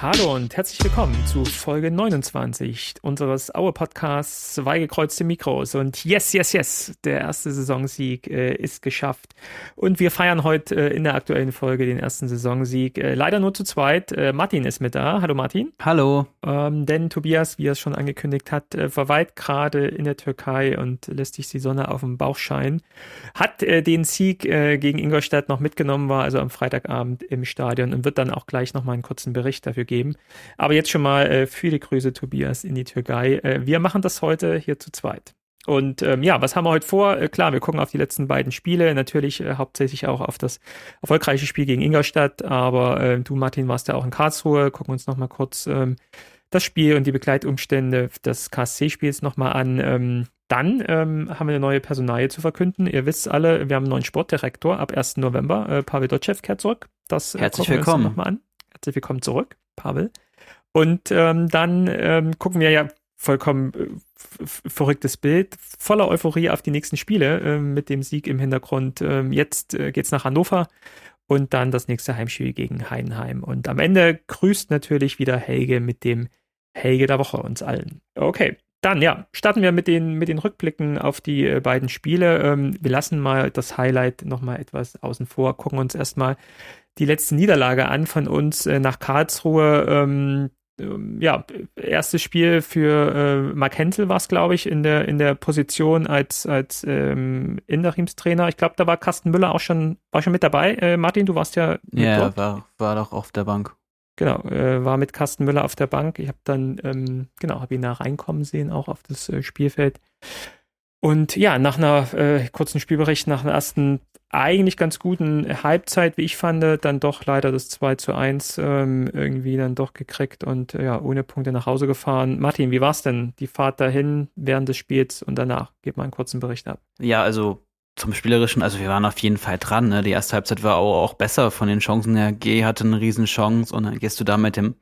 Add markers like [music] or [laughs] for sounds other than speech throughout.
Hallo und herzlich willkommen zu Folge 29 unseres Aue-Podcasts Zwei gekreuzte Mikros. Und yes, yes, yes, der erste Saisonsieg äh, ist geschafft. Und wir feiern heute äh, in der aktuellen Folge den ersten Saisonsieg. Äh, leider nur zu zweit. Äh, Martin ist mit da. Hallo Martin. Hallo. Ähm, denn Tobias, wie er es schon angekündigt hat, äh, verweilt gerade in der Türkei und lässt sich die Sonne auf dem Bauch scheinen. Hat äh, den Sieg gegen Ingolstadt noch mitgenommen, war also am Freitagabend im Stadion und wird dann auch gleich nochmal einen kurzen Bericht dafür geben. Aber jetzt schon mal äh, viele Grüße, Tobias, in die Türkei. Äh, wir machen das heute hier zu zweit. Und ähm, ja, was haben wir heute vor? Äh, klar, wir gucken auf die letzten beiden Spiele, natürlich äh, hauptsächlich auch auf das erfolgreiche Spiel gegen Ingolstadt, aber äh, du, Martin, warst ja auch in Karlsruhe, gucken uns nochmal kurz ähm, das Spiel und die Begleitumstände des KSC-Spiels nochmal an. Ähm, dann ähm, haben wir eine neue Personalie zu verkünden. Ihr wisst alle, wir haben einen neuen Sportdirektor ab 1. November. Äh, Pavel Dotschew kehrt zurück. Das äh, Herzlich willkommen. nochmal an. Herzlich willkommen zurück, Pavel. Und ähm, dann ähm, gucken wir ja vollkommen äh, verrücktes Bild, voller Euphorie auf die nächsten Spiele äh, mit dem Sieg im Hintergrund. Ähm, jetzt äh, geht's nach Hannover und dann das nächste Heimspiel gegen Heidenheim. Und am Ende grüßt natürlich wieder Helge mit dem Helge der Woche uns allen. Okay, dann ja, starten wir mit den, mit den Rückblicken auf die äh, beiden Spiele. Ähm, wir lassen mal das Highlight nochmal etwas außen vor, gucken uns erstmal die letzte Niederlage an von uns äh, nach Karlsruhe. Ähm, ähm, ja, erstes Spiel für äh, Mark Hentel war es, glaube ich, in der, in der Position als, als ähm, Interimstrainer. Ich glaube, da war Carsten Müller auch schon, war schon mit dabei. Äh, Martin, du warst ja. Ja, yeah, war, war doch auf der Bank. Genau, äh, war mit Carsten Müller auf der Bank. Ich habe dann, ähm, genau, habe ihn da reinkommen sehen, auch auf das äh, Spielfeld. Und ja, nach einer äh, kurzen Spielbericht, nach einer ersten eigentlich ganz guten Halbzeit, wie ich fand, dann doch leider das 2 zu 1 ähm, irgendwie dann doch gekriegt und äh, ja, ohne Punkte nach Hause gefahren. Martin, wie war es denn, die Fahrt dahin während des Spiels und danach? Gib mal einen kurzen Bericht ab. Ja, also zum Spielerischen, also wir waren auf jeden Fall dran. Ne? Die erste Halbzeit war auch, auch besser von den Chancen her. G hatte eine Riesenchance und dann gehst du da mit dem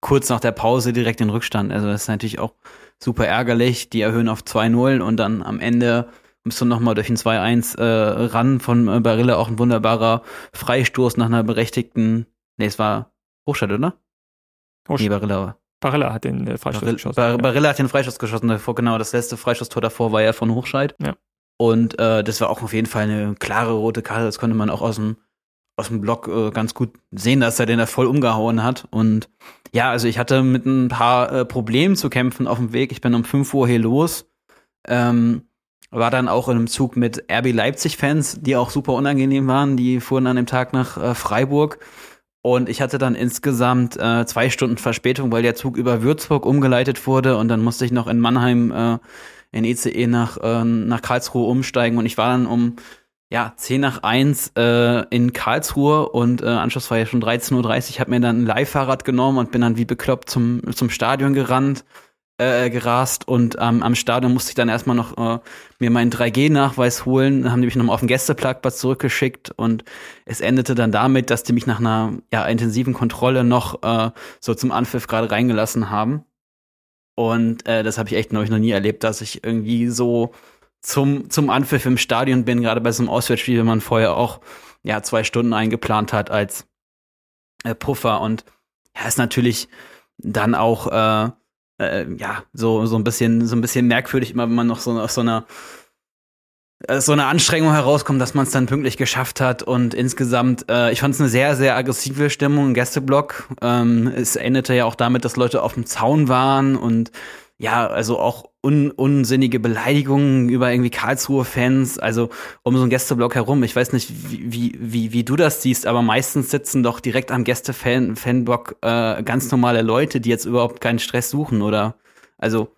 kurz nach der Pause direkt in Rückstand. Also das ist natürlich auch super ärgerlich. Die erhöhen auf 2-0 und dann am Ende bist du nochmal durch ein 2-1 äh, ran von äh, Barilla, auch ein wunderbarer Freistoß nach einer berechtigten, nee, es war Hochstadt, oder? Hochstadt. Nee, Barilla. Barilla hat den äh, Freistoß Barilla, geschossen. Bar Barilla hat den Freistoß geschossen, davor, genau, das letzte Freistoßtor davor war ja von Hochscheid. Ja. Und äh, das war auch auf jeden Fall eine klare rote Karte, das konnte man auch aus dem aus dem Block äh, ganz gut sehen, dass er den da voll umgehauen hat. Und ja, also ich hatte mit ein paar äh, Problemen zu kämpfen auf dem Weg. Ich bin um 5 Uhr hier los. Ähm, war dann auch in einem Zug mit RB Leipzig-Fans, die auch super unangenehm waren. Die fuhren an dem Tag nach äh, Freiburg. Und ich hatte dann insgesamt äh, zwei Stunden Verspätung, weil der Zug über Würzburg umgeleitet wurde. Und dann musste ich noch in Mannheim äh, in ECE e nach, äh, nach Karlsruhe umsteigen. Und ich war dann um ja, 10 nach 1 äh, in Karlsruhe und äh, Anschluss war ja schon 13.30 Uhr. Ich habe mir dann ein Leihfahrrad genommen und bin dann wie bekloppt zum, zum Stadion gerannt äh, gerast und ähm, am Stadion musste ich dann erstmal noch äh, mir meinen 3G-Nachweis holen, haben die mich nochmal auf den Gästeparkplatz zurückgeschickt und es endete dann damit, dass die mich nach einer ja, intensiven Kontrolle noch äh, so zum Anpfiff gerade reingelassen haben. Und äh, das habe ich echt noch, noch nie erlebt, dass ich irgendwie so zum, zum Anpfiff im Stadion. Bin, gerade bei so einem Auswärtsspiel, wenn man vorher auch ja zwei Stunden eingeplant hat als äh, Puffer. Und ja, ist natürlich dann auch äh, äh, ja, so, so ein bisschen, so ein bisschen merkwürdig, immer wenn man noch so aus so einer so eine Anstrengung herauskommt, dass man es dann pünktlich geschafft hat. Und insgesamt, äh, ich fand es eine sehr, sehr aggressive Stimmung im Gästeblock. Ähm, es endete ja auch damit, dass Leute auf dem Zaun waren und ja, also auch un unsinnige Beleidigungen über irgendwie Karlsruhe-Fans, also um so einen Gästeblock herum. Ich weiß nicht, wie, wie, wie du das siehst, aber meistens sitzen doch direkt am Gäste-Fanblock äh, ganz normale Leute, die jetzt überhaupt keinen Stress suchen, oder? Also,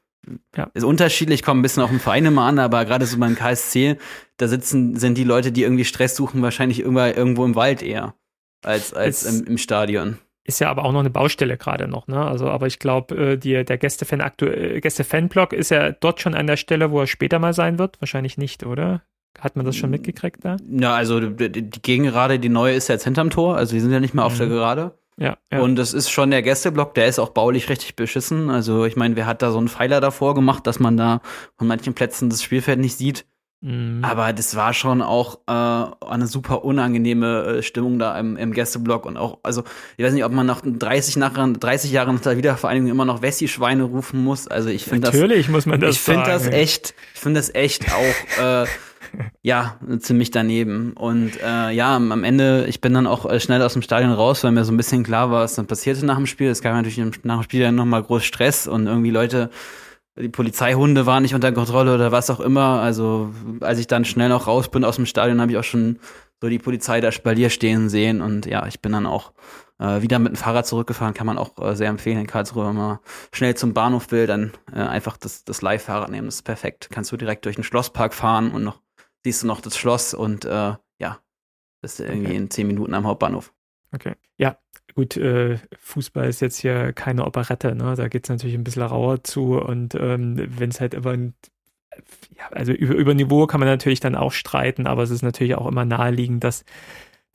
ja. ist unterschiedlich, kommt ein bisschen auf den Verein immer an, aber gerade so beim KSC, da sitzen, sind die Leute, die irgendwie Stress suchen, wahrscheinlich irgendwo, irgendwo im Wald eher als, als im, im Stadion. Ist ja aber auch noch eine Baustelle gerade noch, ne? Also, aber ich glaube, äh, der Gästefan aktuell, Gäste-Fanblog ist ja dort schon an der Stelle, wo er später mal sein wird. Wahrscheinlich nicht, oder? Hat man das schon mitgekriegt da? Ja, also die, die Gegengerade, die neue ist jetzt hinterm Tor, also die sind ja nicht mehr auf mhm. der Gerade. Ja, ja. Und es ist schon der Gästeblock, der ist auch baulich richtig beschissen. Also ich meine, wer hat da so einen Pfeiler davor gemacht, dass man da von manchen Plätzen das Spielfeld nicht sieht? Mhm. Aber das war schon auch äh, eine super unangenehme äh, Stimmung da im, im Gästeblock und auch, also ich weiß nicht, ob man nach 30, nach, 30 Jahren nach der Wiedervereinigung immer noch Wessi-Schweine rufen muss. Also ich finde das. Natürlich muss man das Ich finde das echt, ich finde das echt auch äh, [laughs] ja, ziemlich daneben. Und äh, ja, am Ende, ich bin dann auch äh, schnell aus dem Stadion raus, weil mir so ein bisschen klar war, was dann passierte nach dem Spiel. Es gab natürlich nach dem Spiel dann nochmal groß Stress und irgendwie Leute, die Polizeihunde waren nicht unter Kontrolle oder was auch immer. Also als ich dann schnell noch raus bin aus dem Stadion, habe ich auch schon so die Polizei da Spalier stehen sehen. Und ja, ich bin dann auch äh, wieder mit dem Fahrrad zurückgefahren. Kann man auch äh, sehr empfehlen in Karlsruhe, wenn man schnell zum Bahnhof will, dann äh, einfach das, das Leihfahrrad nehmen. Das ist perfekt. Kannst du direkt durch den Schlosspark fahren und noch siehst du noch das Schloss und äh, ja, bist du irgendwie okay. in zehn Minuten am Hauptbahnhof. Okay. Ja, gut, äh, Fußball ist jetzt hier keine Operette, ne? Da geht es natürlich ein bisschen rauer zu und ähm, wenn es halt immer ein ja, also über, über Niveau kann man natürlich dann auch streiten, aber es ist natürlich auch immer naheliegend, dass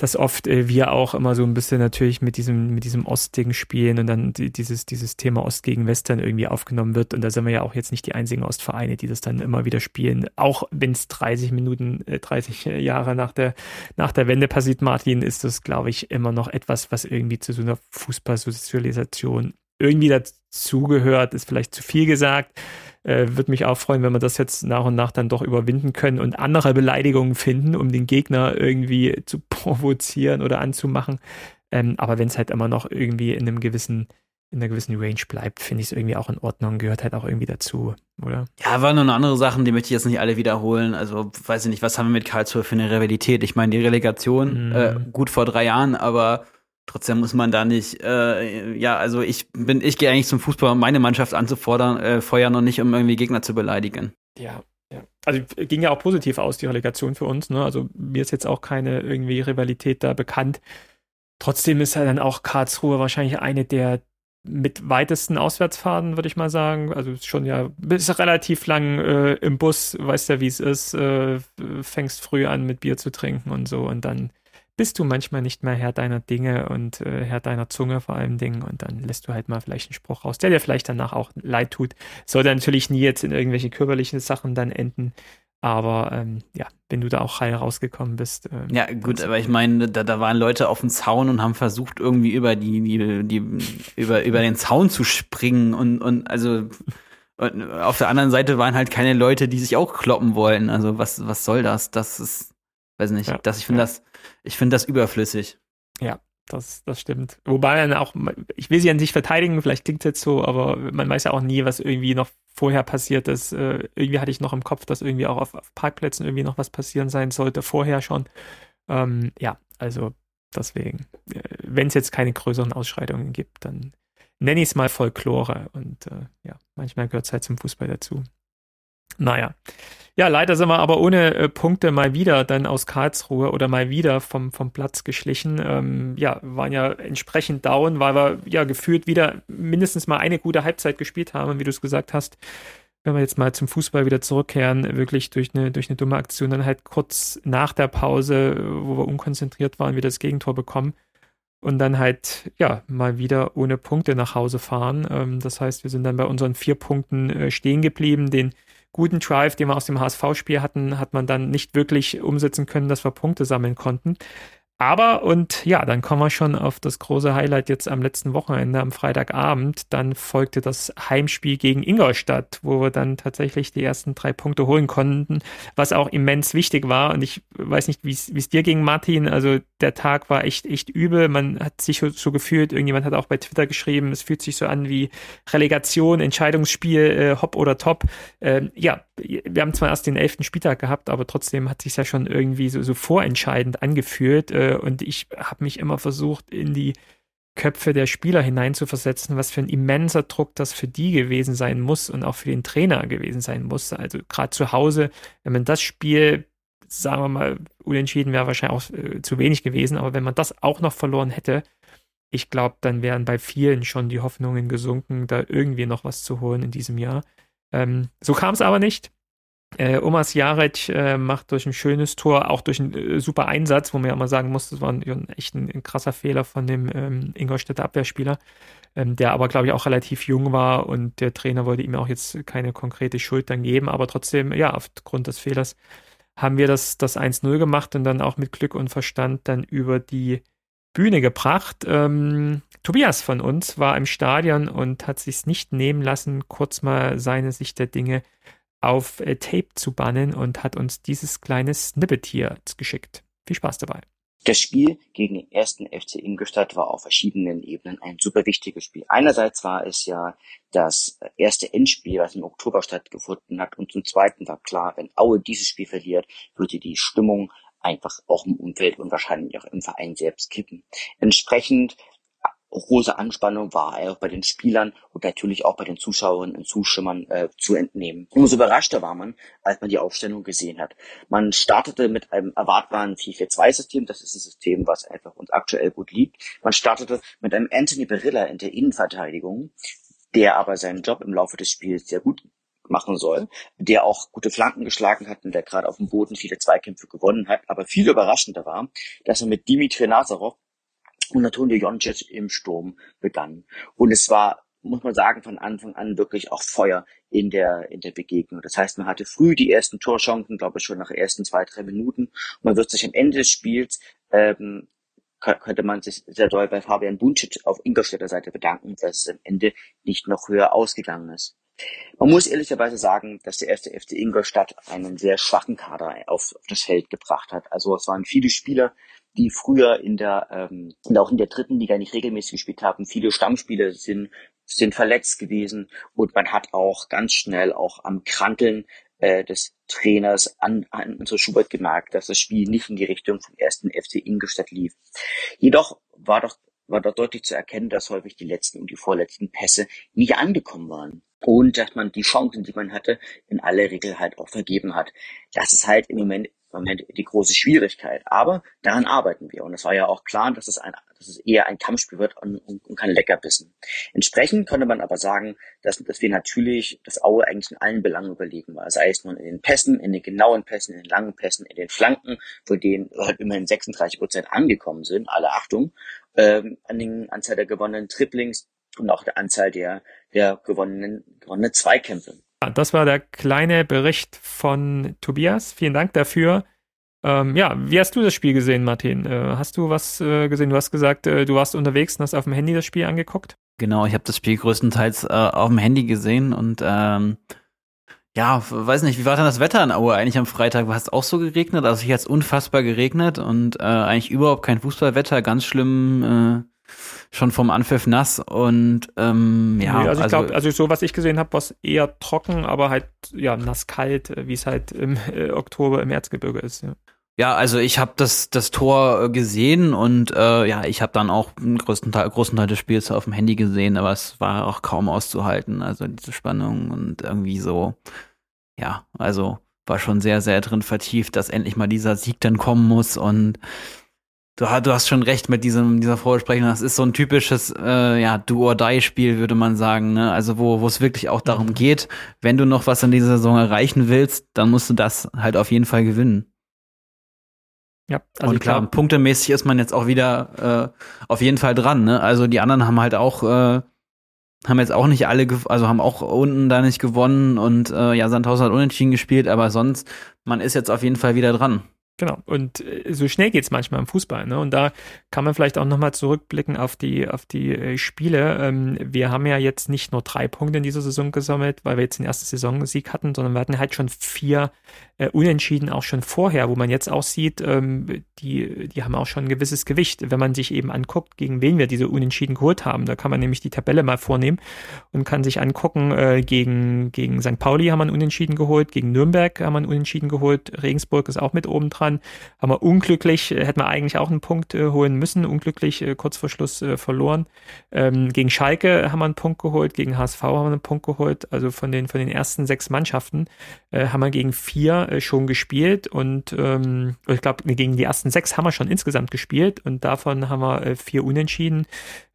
dass oft äh, wir auch immer so ein bisschen natürlich mit diesem, mit diesem Ostding spielen und dann die, dieses, dieses Thema Ost gegen Western irgendwie aufgenommen wird. Und da sind wir ja auch jetzt nicht die einzigen Ostvereine, die das dann immer wieder spielen. Auch wenn es 30 Minuten, äh, 30 Jahre nach der, nach der Wende passiert, Martin, ist das, glaube ich, immer noch etwas, was irgendwie zu so einer Fußballsozialisation irgendwie dazugehört, ist vielleicht zu viel gesagt. Äh, Würde mich auch freuen, wenn wir das jetzt nach und nach dann doch überwinden können und andere Beleidigungen finden, um den Gegner irgendwie zu [laughs] provozieren oder anzumachen. Ähm, aber wenn es halt immer noch irgendwie in einem gewissen in einer gewissen Range bleibt, finde ich es irgendwie auch in Ordnung, gehört halt auch irgendwie dazu, oder? Ja, waren noch andere Sachen, die möchte ich jetzt nicht alle wiederholen. Also, weiß ich nicht, was haben wir mit Karlsruhe für eine Rivalität? Ich meine, die Relegation, mm. äh, gut vor drei Jahren, aber Trotzdem muss man da nicht, äh, ja, also ich bin, ich gehe eigentlich zum Fußball, um meine Mannschaft anzufordern, äh, feuern und nicht, um irgendwie Gegner zu beleidigen. Ja, ja. Also ging ja auch positiv aus, die Relegation für uns, ne? Also mir ist jetzt auch keine irgendwie Rivalität da bekannt. Trotzdem ist ja dann auch Karlsruhe wahrscheinlich eine der mit weitesten Auswärtsfahrten, würde ich mal sagen. Also schon ja, bist relativ lang äh, im Bus, weißt ja, wie es ist, äh, fängst früh an mit Bier zu trinken und so und dann bist du manchmal nicht mehr Herr deiner Dinge und äh, Herr deiner Zunge vor allem Dingen und dann lässt du halt mal vielleicht einen Spruch raus, der dir vielleicht danach auch leid tut. Sollte natürlich nie jetzt in irgendwelche körperlichen Sachen dann enden. Aber ähm, ja, wenn du da auch heil rausgekommen bist. Ähm, ja, gut, aber ich meine, da, da waren Leute auf dem Zaun und haben versucht, irgendwie über die, die, die über, über den Zaun zu springen und, und also und auf der anderen Seite waren halt keine Leute, die sich auch kloppen wollen. Also was, was soll das? Das ist, weiß nicht, ja, das, ich finde ja. das, ich finde das überflüssig. Ja, das, das stimmt. Wobei dann auch, ich will sie an sich verteidigen, vielleicht klingt es jetzt so, aber man weiß ja auch nie, was irgendwie noch vorher passiert ist. Äh, irgendwie hatte ich noch im Kopf, dass irgendwie auch auf, auf Parkplätzen irgendwie noch was passieren sein sollte, vorher schon. Ähm, ja, also deswegen, äh, wenn es jetzt keine größeren Ausschreitungen gibt, dann nenne ich es mal Folklore und äh, ja, manchmal gehört es halt zum Fußball dazu. Naja. Ja, leider sind wir aber ohne äh, Punkte mal wieder dann aus Karlsruhe oder mal wieder vom, vom Platz geschlichen. Ähm, ja, waren ja entsprechend down, weil wir ja gefühlt wieder mindestens mal eine gute Halbzeit gespielt haben, wie du es gesagt hast. Wenn wir jetzt mal zum Fußball wieder zurückkehren, wirklich durch eine, durch eine dumme Aktion, dann halt kurz nach der Pause, wo wir unkonzentriert waren, wieder das Gegentor bekommen und dann halt, ja, mal wieder ohne Punkte nach Hause fahren. Ähm, das heißt, wir sind dann bei unseren vier Punkten äh, stehen geblieben, den guten Drive, den wir aus dem HSV-Spiel hatten, hat man dann nicht wirklich umsetzen können, dass wir Punkte sammeln konnten. Aber, und ja, dann kommen wir schon auf das große Highlight jetzt am letzten Wochenende, am Freitagabend. Dann folgte das Heimspiel gegen Ingolstadt, wo wir dann tatsächlich die ersten drei Punkte holen konnten, was auch immens wichtig war. Und ich weiß nicht, wie es dir ging, Martin. Also der Tag war echt, echt übel. Man hat sich so, gefühlt, irgendjemand hat auch bei Twitter geschrieben, es fühlt sich so an wie Relegation, Entscheidungsspiel, äh, hopp oder top. Ähm, ja, wir haben zwar erst den elften Spieltag gehabt, aber trotzdem hat sich ja schon irgendwie so, so vorentscheidend angefühlt. Äh, und ich habe mich immer versucht, in die Köpfe der Spieler hineinzuversetzen, was für ein immenser Druck das für die gewesen sein muss und auch für den Trainer gewesen sein muss. Also gerade zu Hause, wenn man das Spiel, sagen wir mal, unentschieden wäre wahrscheinlich auch äh, zu wenig gewesen, aber wenn man das auch noch verloren hätte, ich glaube, dann wären bei vielen schon die Hoffnungen gesunken, da irgendwie noch was zu holen in diesem Jahr. Ähm, so kam es aber nicht. Äh, Omas Jarek äh, macht durch ein schönes Tor, auch durch einen äh, super Einsatz, wo man ja mal sagen muss, das war ein, echt ein, ein, krasser Fehler von dem ähm, Ingolstädter Abwehrspieler, ähm, der aber, glaube ich, auch relativ jung war und der Trainer wollte ihm auch jetzt keine konkrete Schuld dann geben, aber trotzdem, ja, aufgrund des Fehlers haben wir das, das 1-0 gemacht und dann auch mit Glück und Verstand dann über die Bühne gebracht. Ähm, Tobias von uns war im Stadion und hat sich nicht nehmen lassen, kurz mal seine Sicht der Dinge auf äh, Tape zu bannen und hat uns dieses kleine Snippet hier geschickt. Viel Spaß dabei. Das Spiel gegen den ersten FC Ingolstadt war auf verschiedenen Ebenen ein super wichtiges Spiel. Einerseits war es ja das erste Endspiel, was im Oktober stattgefunden hat. Und zum Zweiten war klar, wenn Aue dieses Spiel verliert, würde die Stimmung einfach auch im Umfeld und wahrscheinlich auch im Verein selbst kippen. Entsprechend große Anspannung war auch bei den Spielern und natürlich auch bei den Zuschauerinnen und Zuschauern äh, zu entnehmen. Umso überraschter war man, als man die Aufstellung gesehen hat. Man startete mit einem erwartbaren 4-4-2-System. Das ist ein System, was einfach uns aktuell gut liegt. Man startete mit einem Anthony Berilla in der Innenverteidigung, der aber seinen Job im Laufe des Spiels sehr gut machen soll, der auch gute Flanken geschlagen hat und der gerade auf dem Boden viele Zweikämpfe gewonnen hat. Aber viel überraschender war, dass er mit Dimitri Nazarov und Antonio Joncic im Sturm begann. Und es war, muss man sagen, von Anfang an wirklich auch Feuer in der, in der Begegnung. Das heißt, man hatte früh die ersten Torchancen, glaube ich, schon nach ersten zwei, drei Minuten. Und man wird sich am Ende des Spiels ähm, könnte man sich sehr doll bei Fabian Buncic auf Ingolstädter Seite bedanken, dass es am Ende nicht noch höher ausgegangen ist. Man muss ehrlicherweise sagen, dass der erste FC Ingolstadt einen sehr schwachen Kader auf das Feld gebracht hat. Also es waren viele Spieler, die früher in der ähm, und auch in der dritten Liga nicht regelmäßig gespielt haben. Viele Stammspieler sind sind verletzt gewesen und man hat auch ganz schnell auch am Kranteln äh, des Trainers an, an unser Schubert gemerkt, dass das Spiel nicht in die Richtung vom ersten FC Ingolstadt lief. Jedoch war doch war dort deutlich zu erkennen, dass häufig die letzten und die vorletzten Pässe nicht angekommen waren. Und dass man die Chancen, die man hatte, in aller Regel halt auch vergeben hat. Das ist halt im Moment Moment die große Schwierigkeit. Aber daran arbeiten wir. Und es war ja auch klar, dass es, ein, dass es eher ein Kampfspiel wird und, und, und kein Leckerbissen. Entsprechend könnte man aber sagen, dass, dass wir natürlich das Aue eigentlich in allen Belangen überlegen war. Sei es nun in den Pässen, in den genauen Pässen, in den langen Pässen, in den Flanken, von denen halt immerhin 36 Prozent angekommen sind, alle Achtung, ähm, an den Anzahl der gewonnenen Triplings und auch der Anzahl der, der gewonnenen, gewonnenen Zweikämpfe. Das war der kleine Bericht von Tobias. Vielen Dank dafür. Ähm, ja, wie hast du das Spiel gesehen, Martin? Äh, hast du was äh, gesehen? Du hast gesagt, äh, du warst unterwegs und hast auf dem Handy das Spiel angeguckt. Genau, ich habe das Spiel größtenteils äh, auf dem Handy gesehen und ähm, ja, weiß nicht, wie war denn das Wetter in Aue eigentlich am Freitag? War es auch so geregnet? Also hier hat es unfassbar geregnet und äh, eigentlich überhaupt kein Fußballwetter, ganz schlimm. Schon vom Anpfiff nass und ähm, ja. Nee, also ich also, glaube, also so was ich gesehen habe, war es eher trocken, aber halt ja nass kalt, äh, wie es halt im [laughs] äh, Oktober im Erzgebirge ist. Ja. Ja, also ich habe das das Tor äh, gesehen und äh, ja, ich habe dann auch einen größten Teil, großen Teil des Spiels auf dem Handy gesehen, aber es war auch kaum auszuhalten, also diese Spannung und irgendwie so, ja, also war schon sehr, sehr drin vertieft, dass endlich mal dieser Sieg dann kommen muss und Du, du hast schon recht mit diesem, dieser Vorbesprechung. Das ist so ein typisches, äh, ja, Do-or-Die-Spiel, würde man sagen. Ne? Also wo, wo es wirklich auch darum mhm. geht, wenn du noch was in dieser Saison erreichen willst, dann musst du das halt auf jeden Fall gewinnen. Ja, also und klar, glaub, punktemäßig ist man jetzt auch wieder äh, auf jeden Fall dran. Ne? Also die anderen haben halt auch, äh, haben jetzt auch nicht alle, also haben auch unten da nicht gewonnen und äh, ja, Sandhausen hat unentschieden gespielt, aber sonst, man ist jetzt auf jeden Fall wieder dran. Genau. Und äh, so schnell geht es manchmal im Fußball. Ne? Und da kann man vielleicht auch nochmal zurückblicken auf die, auf die äh, Spiele. Ähm, wir haben ja jetzt nicht nur drei Punkte in dieser Saison gesammelt, weil wir jetzt den ersten Saisonsieg hatten, sondern wir hatten halt schon vier äh, Unentschieden auch schon vorher, wo man jetzt auch sieht, ähm, die, die haben auch schon ein gewisses Gewicht. Wenn man sich eben anguckt, gegen wen wir diese Unentschieden geholt haben, da kann man nämlich die Tabelle mal vornehmen und kann sich angucken, gegen, gegen St. Pauli haben wir einen Unentschieden geholt, gegen Nürnberg haben wir einen Unentschieden geholt, Regensburg ist auch mit oben dran waren. Haben wir unglücklich, äh, hätten wir eigentlich auch einen Punkt äh, holen müssen, unglücklich äh, kurz vor Schluss äh, verloren. Ähm, gegen Schalke haben wir einen Punkt geholt, gegen HSV haben wir einen Punkt geholt. Also von den, von den ersten sechs Mannschaften äh, haben wir gegen vier äh, schon gespielt und ähm, ich glaube, gegen die ersten sechs haben wir schon insgesamt gespielt und davon haben wir vier Unentschieden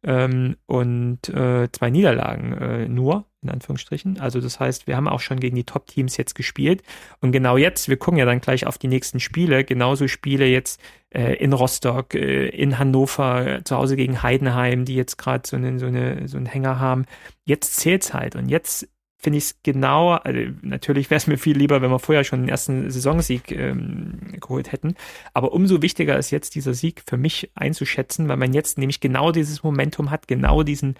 ähm, und zwei Niederlagen nur in Anführungsstrichen. Also das heißt, wir haben auch schon gegen die Top-Teams jetzt gespielt. Und genau jetzt, wir gucken ja dann gleich auf die nächsten Spiele, genauso Spiele jetzt äh, in Rostock, äh, in Hannover, äh, zu Hause gegen Heidenheim, die jetzt gerade so, eine, so, eine, so einen Hänger haben. Jetzt zählt's halt. Und jetzt finde ich es genau, also natürlich wäre es [laughs] mir viel lieber, wenn wir vorher schon den ersten Saisonsieg ähm, geholt hätten. Aber umso wichtiger ist jetzt dieser Sieg für mich einzuschätzen, weil man jetzt nämlich genau dieses Momentum hat, genau diesen,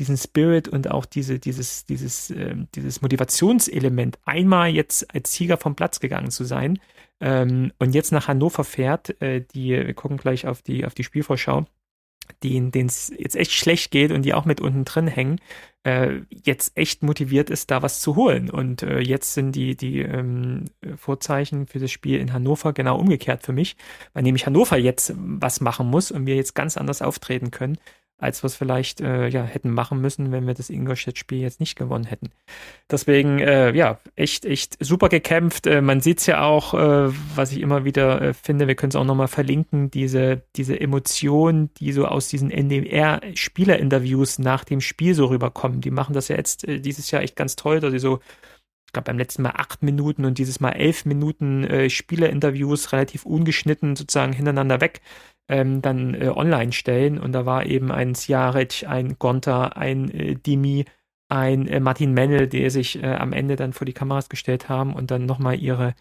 diesen Spirit und auch diese, dieses, dieses, äh, dieses Motivationselement, einmal jetzt als Sieger vom Platz gegangen zu sein ähm, und jetzt nach Hannover fährt, äh, die, wir gucken gleich auf die, auf die Spielvorschau, denen es jetzt echt schlecht geht und die auch mit unten drin hängen, äh, jetzt echt motiviert ist, da was zu holen. Und äh, jetzt sind die, die ähm, Vorzeichen für das Spiel in Hannover genau umgekehrt für mich, weil nämlich Hannover jetzt was machen muss und wir jetzt ganz anders auftreten können als wir es vielleicht äh, ja, hätten machen müssen, wenn wir das Ingolstadt-Spiel jetzt nicht gewonnen hätten. Deswegen, äh, ja, echt, echt super gekämpft. Äh, man sieht es ja auch, äh, was ich immer wieder äh, finde, wir können es auch nochmal verlinken, diese, diese Emotionen, die so aus diesen NDR-Spielerinterviews nach dem Spiel so rüberkommen. Die machen das ja jetzt äh, dieses Jahr echt ganz toll, dass sie so ich glaube beim letzten Mal acht Minuten und dieses Mal elf Minuten äh, Spielerinterviews relativ ungeschnitten sozusagen hintereinander weg ähm, dann äh, online stellen. Und da war eben ein Sjaric, ein Gonta, ein äh, Dimi, ein äh, Martin Mennel, die sich äh, am Ende dann vor die Kameras gestellt haben und dann nochmal ihre,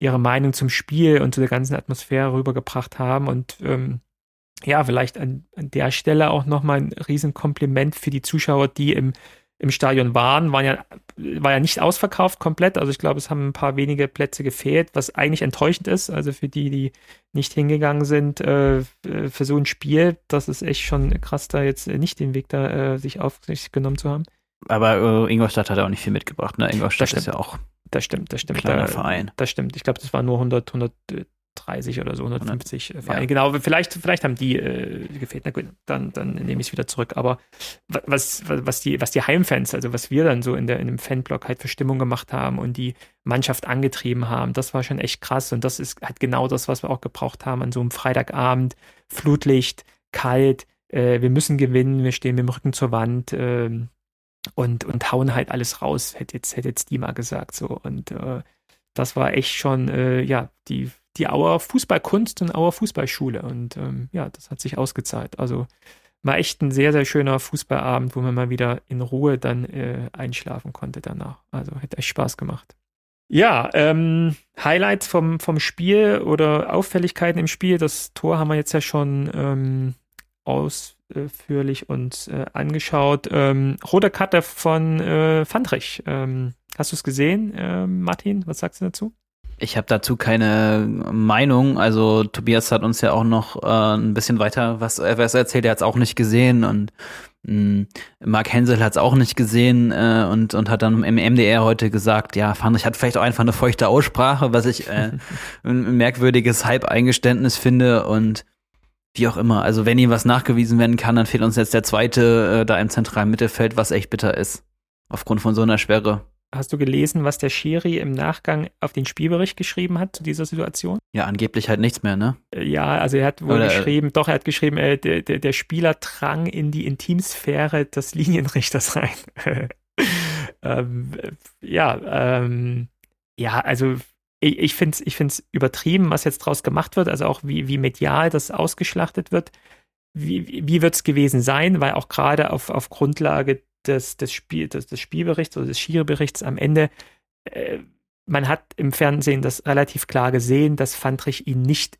ihre Meinung zum Spiel und zu der ganzen Atmosphäre rübergebracht haben. Und ähm, ja, vielleicht an, an der Stelle auch nochmal ein Riesenkompliment für die Zuschauer, die im im Stadion waren, waren ja, war ja nicht ausverkauft komplett. Also ich glaube, es haben ein paar wenige Plätze gefehlt, was eigentlich enttäuschend ist. Also für die, die nicht hingegangen sind, äh, für so ein Spiel, das ist echt schon krass, da jetzt nicht den Weg da äh, sich auf sich genommen zu haben. Aber äh, Ingolstadt hat auch nicht viel mitgebracht, ne? Ingolstadt ist ja auch. Das stimmt, das stimmt. Kleiner da, Verein. Das stimmt. Ich glaube, das war nur 100, 100 30 oder so, 150 ja. Vereine. Genau, vielleicht, vielleicht haben die äh, gefehlt. Na gut, dann, dann nehme ich es wieder zurück. Aber was, was, die, was die Heimfans, also was wir dann so in, der, in dem Fanblock halt für Stimmung gemacht haben und die Mannschaft angetrieben haben, das war schon echt krass. Und das ist halt genau das, was wir auch gebraucht haben an so einem Freitagabend. Flutlicht, kalt, äh, wir müssen gewinnen, wir stehen mit dem Rücken zur Wand. Äh, und, und hauen halt alles raus, hätte jetzt, hätte jetzt die mal gesagt so. Und äh, das war echt schon, äh, ja, die die Auer Fußballkunst und Auer Fußballschule. Und ähm, ja, das hat sich ausgezahlt. Also war echt ein sehr, sehr schöner Fußballabend, wo man mal wieder in Ruhe dann äh, einschlafen konnte danach. Also hat echt Spaß gemacht. Ja, ähm, Highlights vom, vom Spiel oder Auffälligkeiten im Spiel. Das Tor haben wir jetzt ja schon ähm, ausführlich uns äh, angeschaut. Ähm, rote Karte von äh, Fandrich. Ähm, hast du es gesehen, äh, Martin? Was sagst du dazu? Ich habe dazu keine Meinung. Also Tobias hat uns ja auch noch äh, ein bisschen weiter was, äh, was erzählt. Er hat es auch nicht gesehen und mh, Mark Hensel hat es auch nicht gesehen äh, und und hat dann im MDR heute gesagt, ja, Fandrich hat vielleicht auch einfach eine feuchte Aussprache, was ich äh, [laughs] ein merkwürdiges Hype-Eingeständnis finde und wie auch immer. Also wenn ihm was nachgewiesen werden kann, dann fehlt uns jetzt der zweite äh, da im zentralen Mittelfeld, was echt bitter ist aufgrund von so einer Sperre. Hast du gelesen, was der Schiri im Nachgang auf den Spielbericht geschrieben hat zu dieser Situation? Ja, angeblich halt nichts mehr, ne? Äh, ja, also er hat wohl Oder, äh, geschrieben, doch, er hat geschrieben, äh, der, der, der Spieler drang in die Intimsphäre des Linienrichters rein. [laughs] ähm, ja, ähm, ja, also ich, ich finde es ich find's übertrieben, was jetzt draus gemacht wird, also auch wie, wie medial das ausgeschlachtet wird. Wie, wie wird es gewesen sein? Weil auch gerade auf, auf Grundlage des, des, Spiel, des, des Spielberichts oder des Schiri-Berichts am Ende, äh, man hat im Fernsehen das relativ klar gesehen, dass Fandrich ihn nicht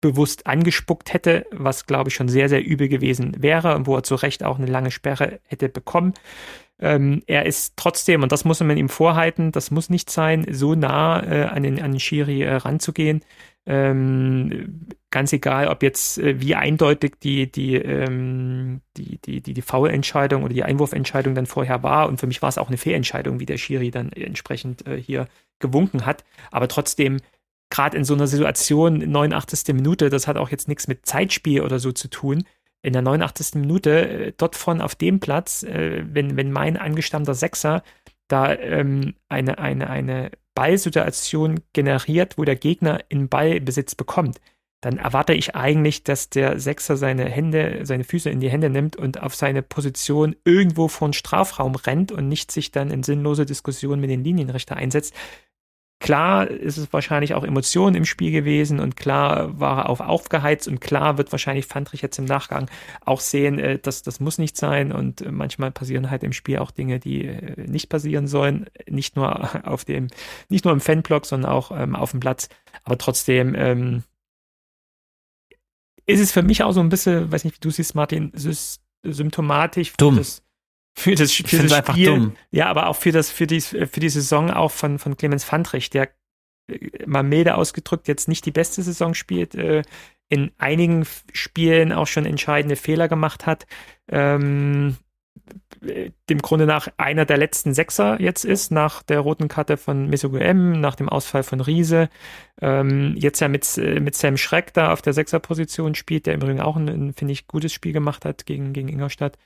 bewusst angespuckt hätte, was glaube ich schon sehr, sehr übel gewesen wäre und wo er zu Recht auch eine lange Sperre hätte bekommen. Ähm, er ist trotzdem, und das muss man ihm vorhalten, das muss nicht sein, so nah äh, an, den, an den Schiri äh, ranzugehen. Ähm, ganz egal, ob jetzt äh, wie eindeutig die, die, ähm, die, die, die, die Foul-Entscheidung oder die Einwurfentscheidung dann vorher war. Und für mich war es auch eine Fehlentscheidung, wie der Schiri dann entsprechend äh, hier gewunken hat. Aber trotzdem, gerade in so einer Situation, 89. Minute, das hat auch jetzt nichts mit Zeitspiel oder so zu tun. In der 89. Minute, äh, dort von auf dem Platz, äh, wenn, wenn mein angestammter Sechser da ähm, eine, eine, eine Ballsituation generiert, wo der Gegner in Ballbesitz bekommt, dann erwarte ich eigentlich, dass der Sechser seine Hände, seine Füße in die Hände nimmt und auf seine Position irgendwo vor den Strafraum rennt und nicht sich dann in sinnlose Diskussionen mit den Linienrichter einsetzt. Klar ist es wahrscheinlich auch Emotionen im Spiel gewesen und klar war er auf aufgeheizt und klar wird wahrscheinlich Fandrich jetzt im Nachgang auch sehen, äh, dass das muss nicht sein und äh, manchmal passieren halt im Spiel auch Dinge, die äh, nicht passieren sollen, nicht nur [laughs] auf dem, nicht nur im Fanblog, sondern auch ähm, auf dem Platz, aber trotzdem ähm, ist es für mich auch so ein bisschen, weiß nicht, wie du siehst, Martin, symptomatisch Dumm. für das für das, für das einfach Spiel. dumm. Ja, aber auch für das, für die, für die Saison auch von, von Clemens Fandrich, der äh, mal milde ausgedrückt jetzt nicht die beste Saison spielt, äh, in einigen Spielen auch schon entscheidende Fehler gemacht hat. Ähm, dem Grunde nach einer der letzten Sechser jetzt ist, nach der roten Karte von Mesogo M, nach dem Ausfall von Riese. Ähm, jetzt ja mit, mit Sam Schreck da auf der Sechserposition spielt, der im Übrigen auch ein, ein finde ich, gutes Spiel gemacht hat gegen, gegen Ingolstadt.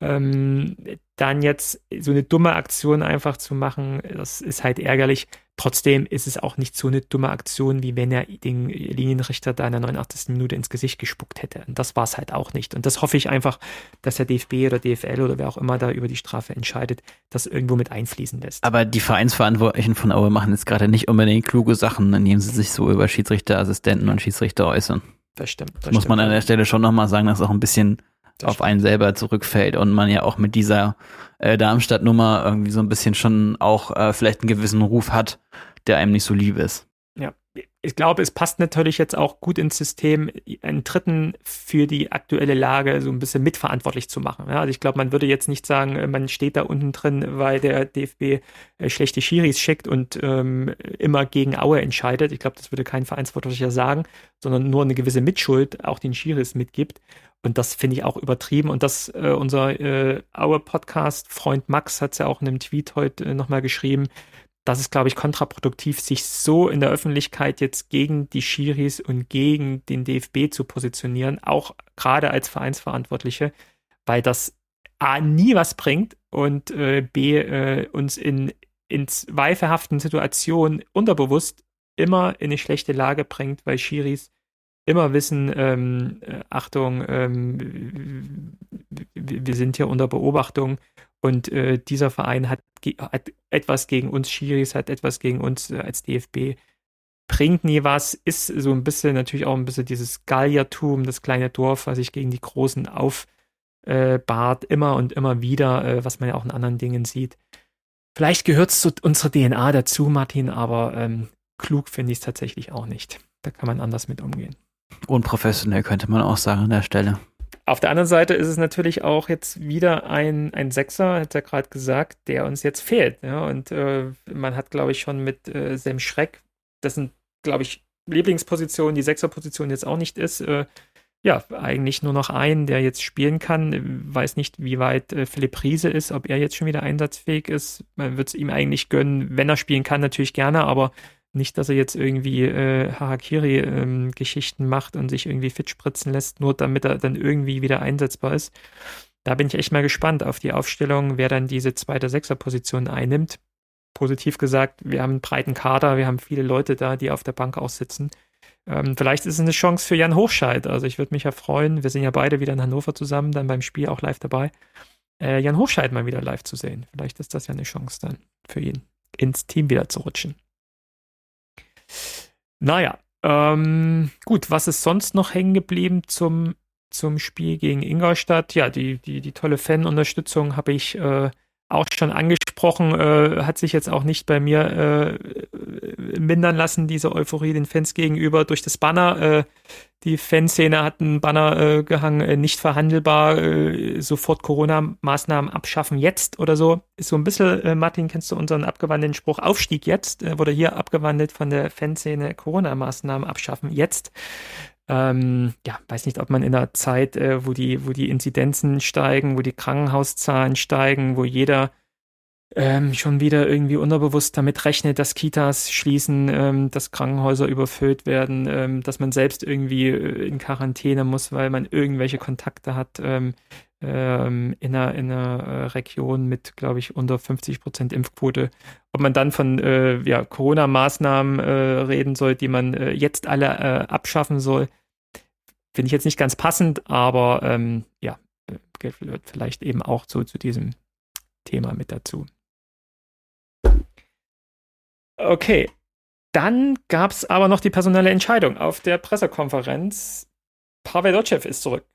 Ähm, dann jetzt so eine dumme Aktion einfach zu machen, das ist halt ärgerlich. Trotzdem ist es auch nicht so eine dumme Aktion, wie wenn er den Linienrichter da in der 89. Minute ins Gesicht gespuckt hätte. Und das war es halt auch nicht. Und das hoffe ich einfach, dass der DFB oder DFL oder wer auch immer da über die Strafe entscheidet, das irgendwo mit einfließen lässt. Aber die Vereinsverantwortlichen von Aue machen jetzt gerade nicht unbedingt kluge Sachen, indem sie sich so über Schiedsrichterassistenten und Schiedsrichter äußern. Das stimmt. Das Muss stimmt. man an der Stelle schon nochmal sagen, dass auch ein bisschen auf einen selber zurückfällt und man ja auch mit dieser äh, Darmstadt-Nummer irgendwie so ein bisschen schon auch äh, vielleicht einen gewissen Ruf hat, der einem nicht so lieb ist. Ja, ich glaube, es passt natürlich jetzt auch gut ins System, einen Dritten für die aktuelle Lage so ein bisschen mitverantwortlich zu machen. Ja, also ich glaube, man würde jetzt nicht sagen, äh, man steht da unten drin, weil der DFB äh, schlechte Schiris schickt und ähm, immer gegen Aue entscheidet. Ich glaube, das würde kein Verantwortlicher sagen, sondern nur eine gewisse Mitschuld auch den Schiris mitgibt. Und das finde ich auch übertrieben. Und das, äh, unser äh, Aue-Podcast-Freund Max hat es ja auch in einem Tweet heute äh, nochmal geschrieben, das ist, glaube ich, kontraproduktiv, sich so in der Öffentlichkeit jetzt gegen die Schiris und gegen den DFB zu positionieren, auch gerade als Vereinsverantwortliche, weil das A nie was bringt und äh, B äh, uns in, in zweifelhaften Situationen unterbewusst immer in eine schlechte Lage bringt, weil Schiris immer wissen, ähm, äh, Achtung, ähm, wir sind hier unter Beobachtung und äh, dieser Verein hat, hat, etwas gegen uns Schiris, hat etwas gegen uns äh, als DFB. Bringt nie was, ist so ein bisschen natürlich auch ein bisschen dieses Galliertum, das kleine Dorf, was sich gegen die Großen aufbahrt, immer und immer wieder, äh, was man ja auch in anderen Dingen sieht. Vielleicht gehört es zu unserer DNA dazu, Martin, aber ähm, klug finde ich es tatsächlich auch nicht. Da kann man anders mit umgehen. Unprofessionell könnte man auch sagen an der Stelle. Auf der anderen Seite ist es natürlich auch jetzt wieder ein, ein Sechser, hat er gerade gesagt, der uns jetzt fehlt. Ja? Und äh, man hat, glaube ich, schon mit äh, Sam Schreck, dessen, glaube ich, Lieblingsposition, die Sechserposition jetzt auch nicht ist, äh, ja, eigentlich nur noch einen, der jetzt spielen kann. Weiß nicht, wie weit äh, Philipp Riese ist, ob er jetzt schon wieder einsatzfähig ist. Man wird es ihm eigentlich gönnen, wenn er spielen kann, natürlich gerne, aber nicht, dass er jetzt irgendwie äh, Harakiri-Geschichten ähm, macht und sich irgendwie fit spritzen lässt, nur damit er dann irgendwie wieder einsetzbar ist. Da bin ich echt mal gespannt auf die Aufstellung, wer dann diese zweite Sechser-Position einnimmt. Positiv gesagt, wir haben einen breiten Kader, wir haben viele Leute da, die auf der Bank aussitzen. Ähm, vielleicht ist es eine Chance für Jan Hochscheid. Also ich würde mich ja freuen, wir sind ja beide wieder in Hannover zusammen, dann beim Spiel auch live dabei, äh, Jan Hochscheid mal wieder live zu sehen. Vielleicht ist das ja eine Chance dann für ihn, ins Team wieder zu rutschen. Naja, ähm, gut, was ist sonst noch hängen geblieben zum, zum Spiel gegen Ingolstadt? Ja, die, die, die tolle Fanunterstützung habe ich äh, auch schon angesprochen, äh, hat sich jetzt auch nicht bei mir äh, mindern lassen, diese Euphorie den Fans gegenüber durch das Banner. Äh, die Fanszene hat ein Banner äh, gehangen, äh, nicht verhandelbar, äh, sofort Corona-Maßnahmen abschaffen jetzt oder so. Ist so ein bisschen, Martin, kennst du unseren abgewandelten Spruch, Aufstieg jetzt, wurde hier abgewandelt von der Fanszene, Corona-Maßnahmen abschaffen jetzt. Ähm, ja, weiß nicht, ob man in einer Zeit, äh, wo die, wo die Inzidenzen steigen, wo die Krankenhauszahlen steigen, wo jeder ähm, schon wieder irgendwie unterbewusst damit rechnet, dass Kitas schließen, ähm, dass Krankenhäuser überfüllt werden, ähm, dass man selbst irgendwie äh, in Quarantäne muss, weil man irgendwelche Kontakte hat ähm, ähm, in einer, in einer äh, Region mit, glaube ich, unter 50 Prozent Impfquote. Ob man dann von äh, ja, Corona-Maßnahmen äh, reden soll, die man äh, jetzt alle äh, abschaffen soll, finde ich jetzt nicht ganz passend, aber ähm, ja, gehört vielleicht eben auch so zu diesem Thema mit dazu. Okay. Dann gab es aber noch die personelle Entscheidung auf der Pressekonferenz. Pavel Dotschew ist zurück.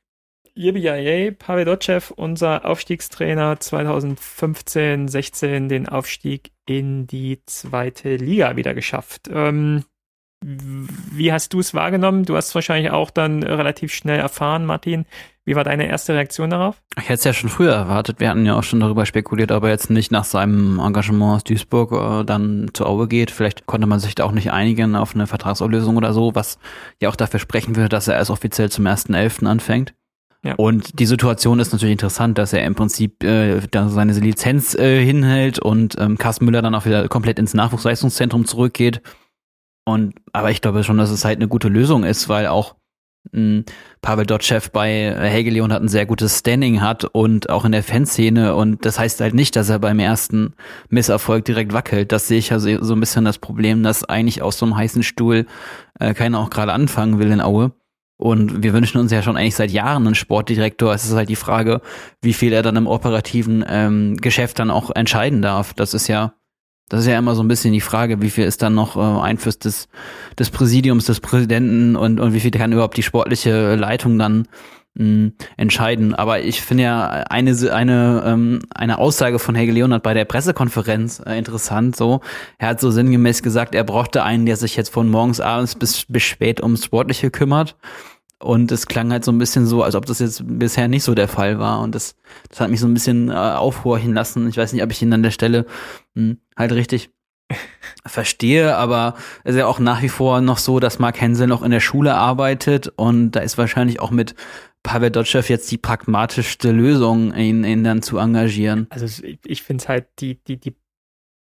Yibiyaye, Pavel Dotschew, unser Aufstiegstrainer 2015, 16 den Aufstieg in die zweite Liga wieder geschafft. Ähm, wie hast du es wahrgenommen? Du hast es wahrscheinlich auch dann relativ schnell erfahren, Martin. Wie war deine erste Reaktion darauf? Ich hätte es ja schon früher erwartet. Wir hatten ja auch schon darüber spekuliert, ob er jetzt nicht nach seinem Engagement aus Duisburg äh, dann zu Aue geht. Vielleicht konnte man sich da auch nicht einigen auf eine Vertragsauflösung oder so, was ja auch dafür sprechen würde, dass er erst offiziell zum 1.11. anfängt. Ja. Und die Situation ist natürlich interessant, dass er im Prinzip äh, seine Lizenz äh, hinhält und ähm, Carsten Müller dann auch wieder komplett ins Nachwuchsleistungszentrum zurückgeht und aber ich glaube schon, dass es halt eine gute Lösung ist, weil auch mh, hm, Pavel Dotschew bei Helge Leon hat ein sehr gutes Standing hat und auch in der Fanszene und das heißt halt nicht, dass er beim ersten Misserfolg direkt wackelt. Das sehe ich ja so, ein bisschen das Problem, dass eigentlich aus so einem heißen Stuhl äh, keiner auch gerade anfangen will in Aue. Und wir wünschen uns ja schon eigentlich seit Jahren einen Sportdirektor. Es ist halt die Frage, wie viel er dann im operativen ähm, Geschäft dann auch entscheiden darf. Das ist ja das ist ja immer so ein bisschen die Frage, wie viel ist dann noch äh, Einfluss des, des Präsidiums, des Präsidenten und, und wie viel kann überhaupt die sportliche Leitung dann mh, hm, entscheiden. Aber ich finde ja eine, eine, ähm, eine Aussage von Helge Leonard bei der Pressekonferenz äh, interessant. So, er hat so sinngemäß gesagt, er brauchte einen, der sich jetzt von morgens abends bis, bis spät ums Sportliche kümmert. Und es klang halt so ein bisschen so, als ob das jetzt bisher nicht so der Fall war. Und das, das hat mich so ein bisschen äh, aufhorchen lassen. Ich weiß nicht, ob ich ihn an der Stelle mh, hm, halt richtig [laughs] verstehe, aber es ist ja auch nach wie vor noch so, dass Mark Hensel noch in der Schule arbeitet und da ist wahrscheinlich auch mit Pavel Dotschew jetzt die pragmatischste Lösung, ihn, ihn dann zu engagieren. Also ich finde es halt die, die, die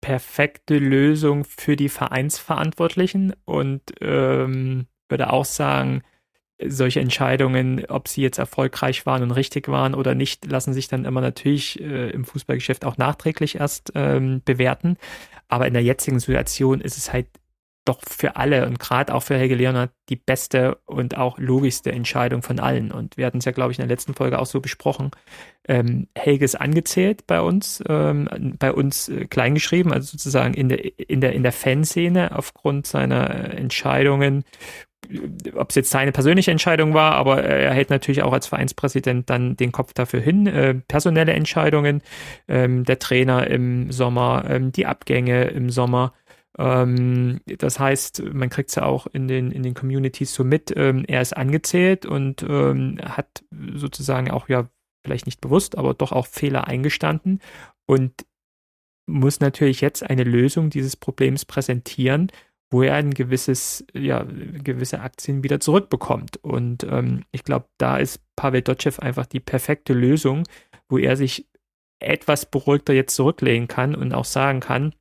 perfekte Lösung für die Vereinsverantwortlichen und ähm, würde auch sagen, solche Entscheidungen, ob sie jetzt erfolgreich waren und richtig waren oder nicht, lassen sich dann immer natürlich äh, im Fußballgeschäft auch nachträglich erst ähm, bewerten. Aber in der jetzigen Situation ist es halt doch für alle und gerade auch für Helge Leonard die beste und auch logischste Entscheidung von allen. Und wir hatten es ja, glaube ich, in der letzten Folge auch so besprochen. Ähm, Helge ist angezählt bei uns, ähm, bei uns äh, kleingeschrieben, also sozusagen in der, in der, in der Fanszene aufgrund seiner äh, Entscheidungen ob es jetzt seine persönliche Entscheidung war, aber er hält natürlich auch als Vereinspräsident dann den Kopf dafür hin. Äh, personelle Entscheidungen, ähm, der Trainer im Sommer, ähm, die Abgänge im Sommer. Ähm, das heißt, man kriegt es ja auch in den, in den Communities so mit. Ähm, er ist angezählt und ähm, hat sozusagen auch ja vielleicht nicht bewusst, aber doch auch Fehler eingestanden und muss natürlich jetzt eine Lösung dieses Problems präsentieren wo er ein gewisses, ja, gewisse Aktien wieder zurückbekommt. Und ähm, ich glaube, da ist Pavel Dotschew einfach die perfekte Lösung, wo er sich etwas beruhigter jetzt zurücklegen kann und auch sagen kann,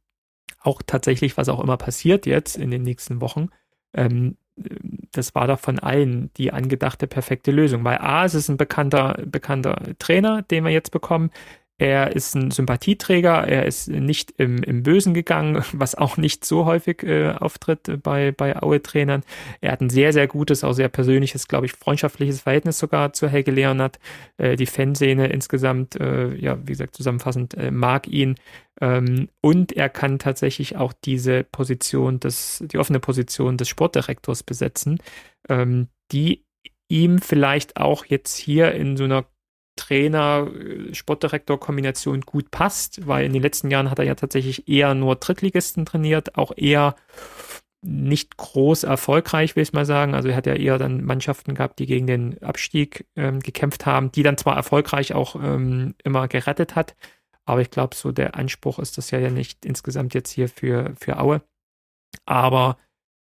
auch tatsächlich, was auch immer passiert jetzt in den nächsten Wochen, ähm, das war doch von allen die angedachte perfekte Lösung. Weil A, es ist ein bekannter, bekannter Trainer, den wir jetzt bekommen. Er ist ein Sympathieträger, er ist nicht im, im Bösen gegangen, [laughs] was auch nicht so häufig äh, auftritt bei, bei Aue-Trainern. Er hat ein sehr, sehr gutes, auch sehr persönliches, glaube ich, freundschaftliches Verhältnis sogar zu Helge Leonard. Äh, die Fanszene insgesamt, äh, ja, wie gesagt, zusammenfassend, äh, mag ihn. Ähm, und er kann tatsächlich auch diese Position, des, die offene Position des Sportdirektors besetzen, ähm, die ihm vielleicht auch jetzt hier in so einer Trainer-Sportdirektor-Kombination gut passt, weil in den letzten Jahren hat er ja tatsächlich eher nur Drittligisten trainiert, auch eher nicht groß erfolgreich, will ich mal sagen. Also er hat ja eher dann Mannschaften gehabt, die gegen den Abstieg ähm, gekämpft haben, die dann zwar erfolgreich auch ähm, immer gerettet hat, aber ich glaube, so der Anspruch ist das ja, ja nicht insgesamt jetzt hier für, für Aue. Aber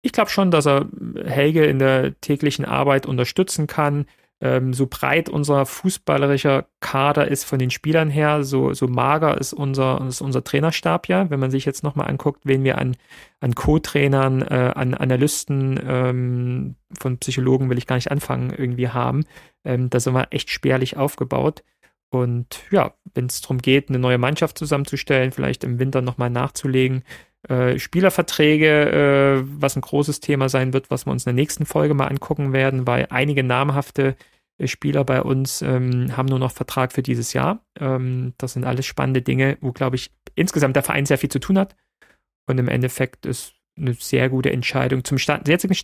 ich glaube schon, dass er Helge in der täglichen Arbeit unterstützen kann ähm, so breit unser fußballerischer Kader ist von den Spielern her, so, so mager ist unser, ist unser Trainerstab ja. Wenn man sich jetzt nochmal anguckt, wen wir an, an Co-Trainern, äh, an Analysten, ähm, von Psychologen will ich gar nicht anfangen, irgendwie haben, ähm, da sind wir echt spärlich aufgebaut. Und ja, wenn es darum geht, eine neue Mannschaft zusammenzustellen, vielleicht im Winter nochmal nachzulegen, äh, Spielerverträge, äh, was ein großes Thema sein wird, was wir uns in der nächsten Folge mal angucken werden, weil einige namhafte äh, Spieler bei uns ähm, haben nur noch Vertrag für dieses Jahr. Ähm, das sind alles spannende Dinge, wo, glaube ich, insgesamt der Verein sehr viel zu tun hat. Und im Endeffekt ist eine sehr gute Entscheidung. Zum Stand, jetzigen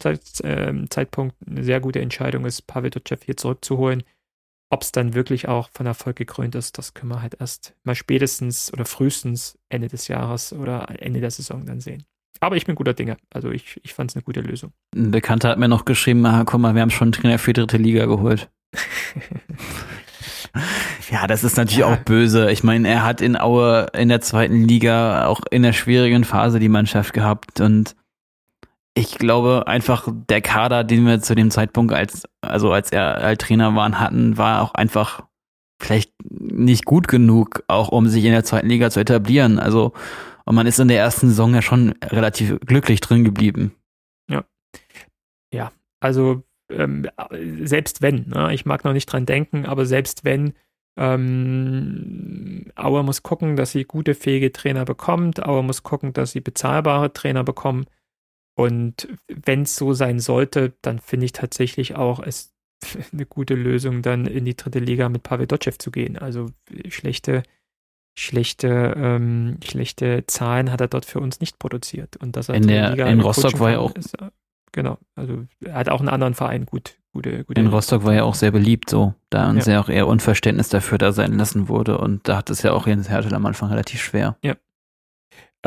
ähm, Zeitpunkt eine sehr gute Entscheidung ist, Pavel Dotschew hier zurückzuholen. Ob es dann wirklich auch von Erfolg gekrönt ist, das können wir halt erst mal spätestens oder frühestens Ende des Jahres oder Ende der Saison dann sehen. Aber ich bin guter Dinge. Also ich, ich fand es eine gute Lösung. Ein Bekannter hat mir noch geschrieben, ah, guck mal, wir haben schon einen Trainer für die dritte Liga geholt. [laughs] ja, das ist natürlich ja. auch böse. Ich meine, er hat in Aue in der zweiten Liga auch in der schwierigen Phase die Mannschaft gehabt und ich glaube einfach der Kader, den wir zu dem Zeitpunkt als also als er als Trainer waren hatten, war auch einfach vielleicht nicht gut genug, auch um sich in der zweiten Liga zu etablieren. Also und man ist in der ersten Saison ja schon relativ glücklich drin geblieben. Ja. Ja, also ähm, selbst wenn, ne, ich mag noch nicht dran denken, aber selbst wenn, ähm, Auer muss gucken, dass sie gute, fähige Trainer bekommt. Auer muss gucken, dass sie bezahlbare Trainer bekommen. Und wenn es so sein sollte, dann finde ich tatsächlich auch es [laughs] eine gute Lösung, dann in die dritte Liga mit Pavel Dotschew zu gehen. Also schlechte schlechte, ähm, schlechte Zahlen hat er dort für uns nicht produziert. Und dass er in, der, in Rostock war er auch. Ist, äh, genau, also er hat auch einen anderen Verein gut, gute, gute. In Rostock war er auch sehr beliebt, so. Da haben ja. sie auch eher Unverständnis dafür da sein lassen wurde. Und da hat es ja auch Jens Hertel am Anfang relativ schwer. Ja.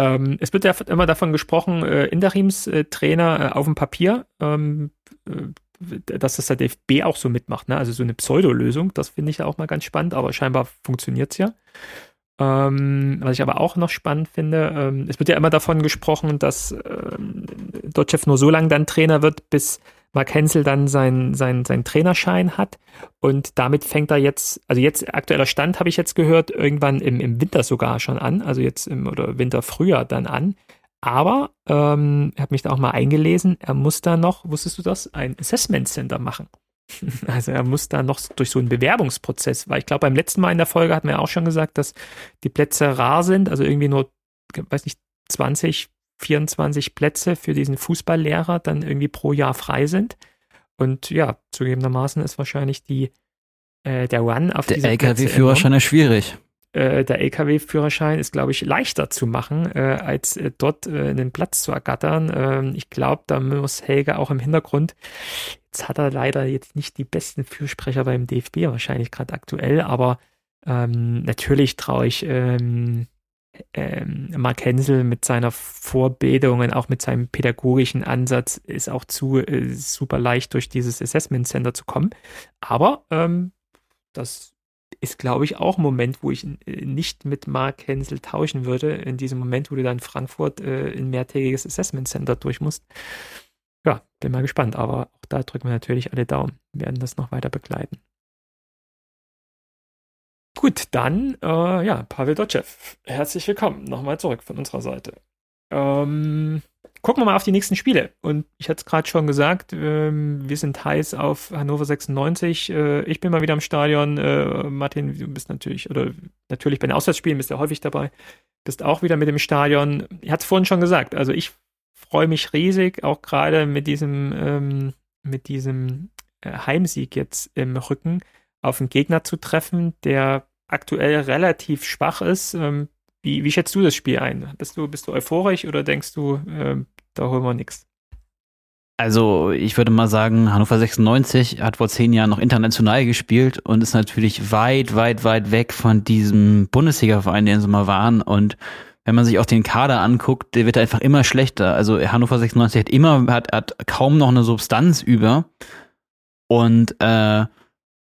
Ähm, es wird ja immer davon gesprochen, äh, Interimstrainer äh, auf dem Papier, ähm, äh, dass das der DFB auch so mitmacht, ne? Also so eine Pseudolösung, das finde ich auch mal ganz spannend, aber scheinbar funktioniert es ja. Ähm, was ich aber auch noch spannend finde, ähm, es wird ja immer davon gesprochen, dass ähm, Dotchev nur so lange dann Trainer wird, bis Mark Hensel dann seinen sein, sein Trainerschein hat. Und damit fängt er jetzt, also jetzt aktueller Stand habe ich jetzt gehört, irgendwann im, im Winter sogar schon an, also jetzt im oder Winter früher dann an. Aber ähm, er hat mich da auch mal eingelesen, er muss da noch, wusstest du das, ein Assessment Center machen. [laughs] Also er muss da noch durch so einen Bewerbungsprozess, weil ich glaube, beim letzten Mal in der Folge hatten wir auch schon gesagt, dass die Plätze rar sind, also irgendwie nur, weiß nicht, 20, 24 Plätze für diesen Fußballlehrer dann irgendwie pro Jahr frei sind. Und ja, zugegebenermaßen ist wahrscheinlich die, äh, der Run auf der LKW-Führerschein ist schwierig. Äh, der LKW-Führerschein ist, glaube ich, leichter zu machen, äh, als äh, dort äh, einen Platz zu ergattern. Ähm, ich glaube, da muss Helge auch im Hintergrund Jetzt hat er leider jetzt nicht die besten Fürsprecher beim DFB, wahrscheinlich gerade aktuell, aber ähm, natürlich traue ich ähm, ähm, Mark Hensel mit seiner Vorbildung und auch mit seinem pädagogischen Ansatz ist auch zu äh, super leicht durch dieses Assessment Center zu kommen. Aber ähm, das ist, glaube ich, auch ein Moment, wo ich äh, nicht mit Mark Hensel tauschen würde, in diesem Moment, wo du dann Frankfurt äh, in mehrtägiges Assessment Center durch musst ja, bin mal gespannt. Aber auch da drücken wir natürlich alle Daumen. Wir werden das noch weiter begleiten. Gut, dann, äh, ja, Pavel Dotschew. Herzlich willkommen nochmal zurück von unserer Seite. Ähm, gucken wir mal auf die nächsten Spiele. Und ich hatte es gerade schon gesagt, ähm, wir sind heiß auf Hannover 96. Äh, ich bin mal wieder im Stadion. Äh, Martin, du bist natürlich, oder natürlich bei den Auswärtsspielen bist du häufig dabei. Bist auch wieder mit dem Stadion. Ich hatte es vorhin schon gesagt. Also ich freue mich riesig, auch gerade mit diesem, ähm, mit diesem äh, Heimsieg jetzt im Rücken auf einen Gegner zu treffen, der aktuell relativ schwach ist. Ähm, wie, wie schätzt du das Spiel ein? Bist du, bist du euphorisch oder denkst du, äh, da holen wir nichts? Also ich würde mal sagen, Hannover 96 hat vor zehn Jahren noch international gespielt und ist natürlich weit, weit, weit weg von diesem Bundesliga-Verein, den sie mal waren. Und wenn man sich auch den Kader anguckt, der wird einfach immer schlechter. Also Hannover 96 hat immer, hat, hat kaum noch eine Substanz über. Und äh,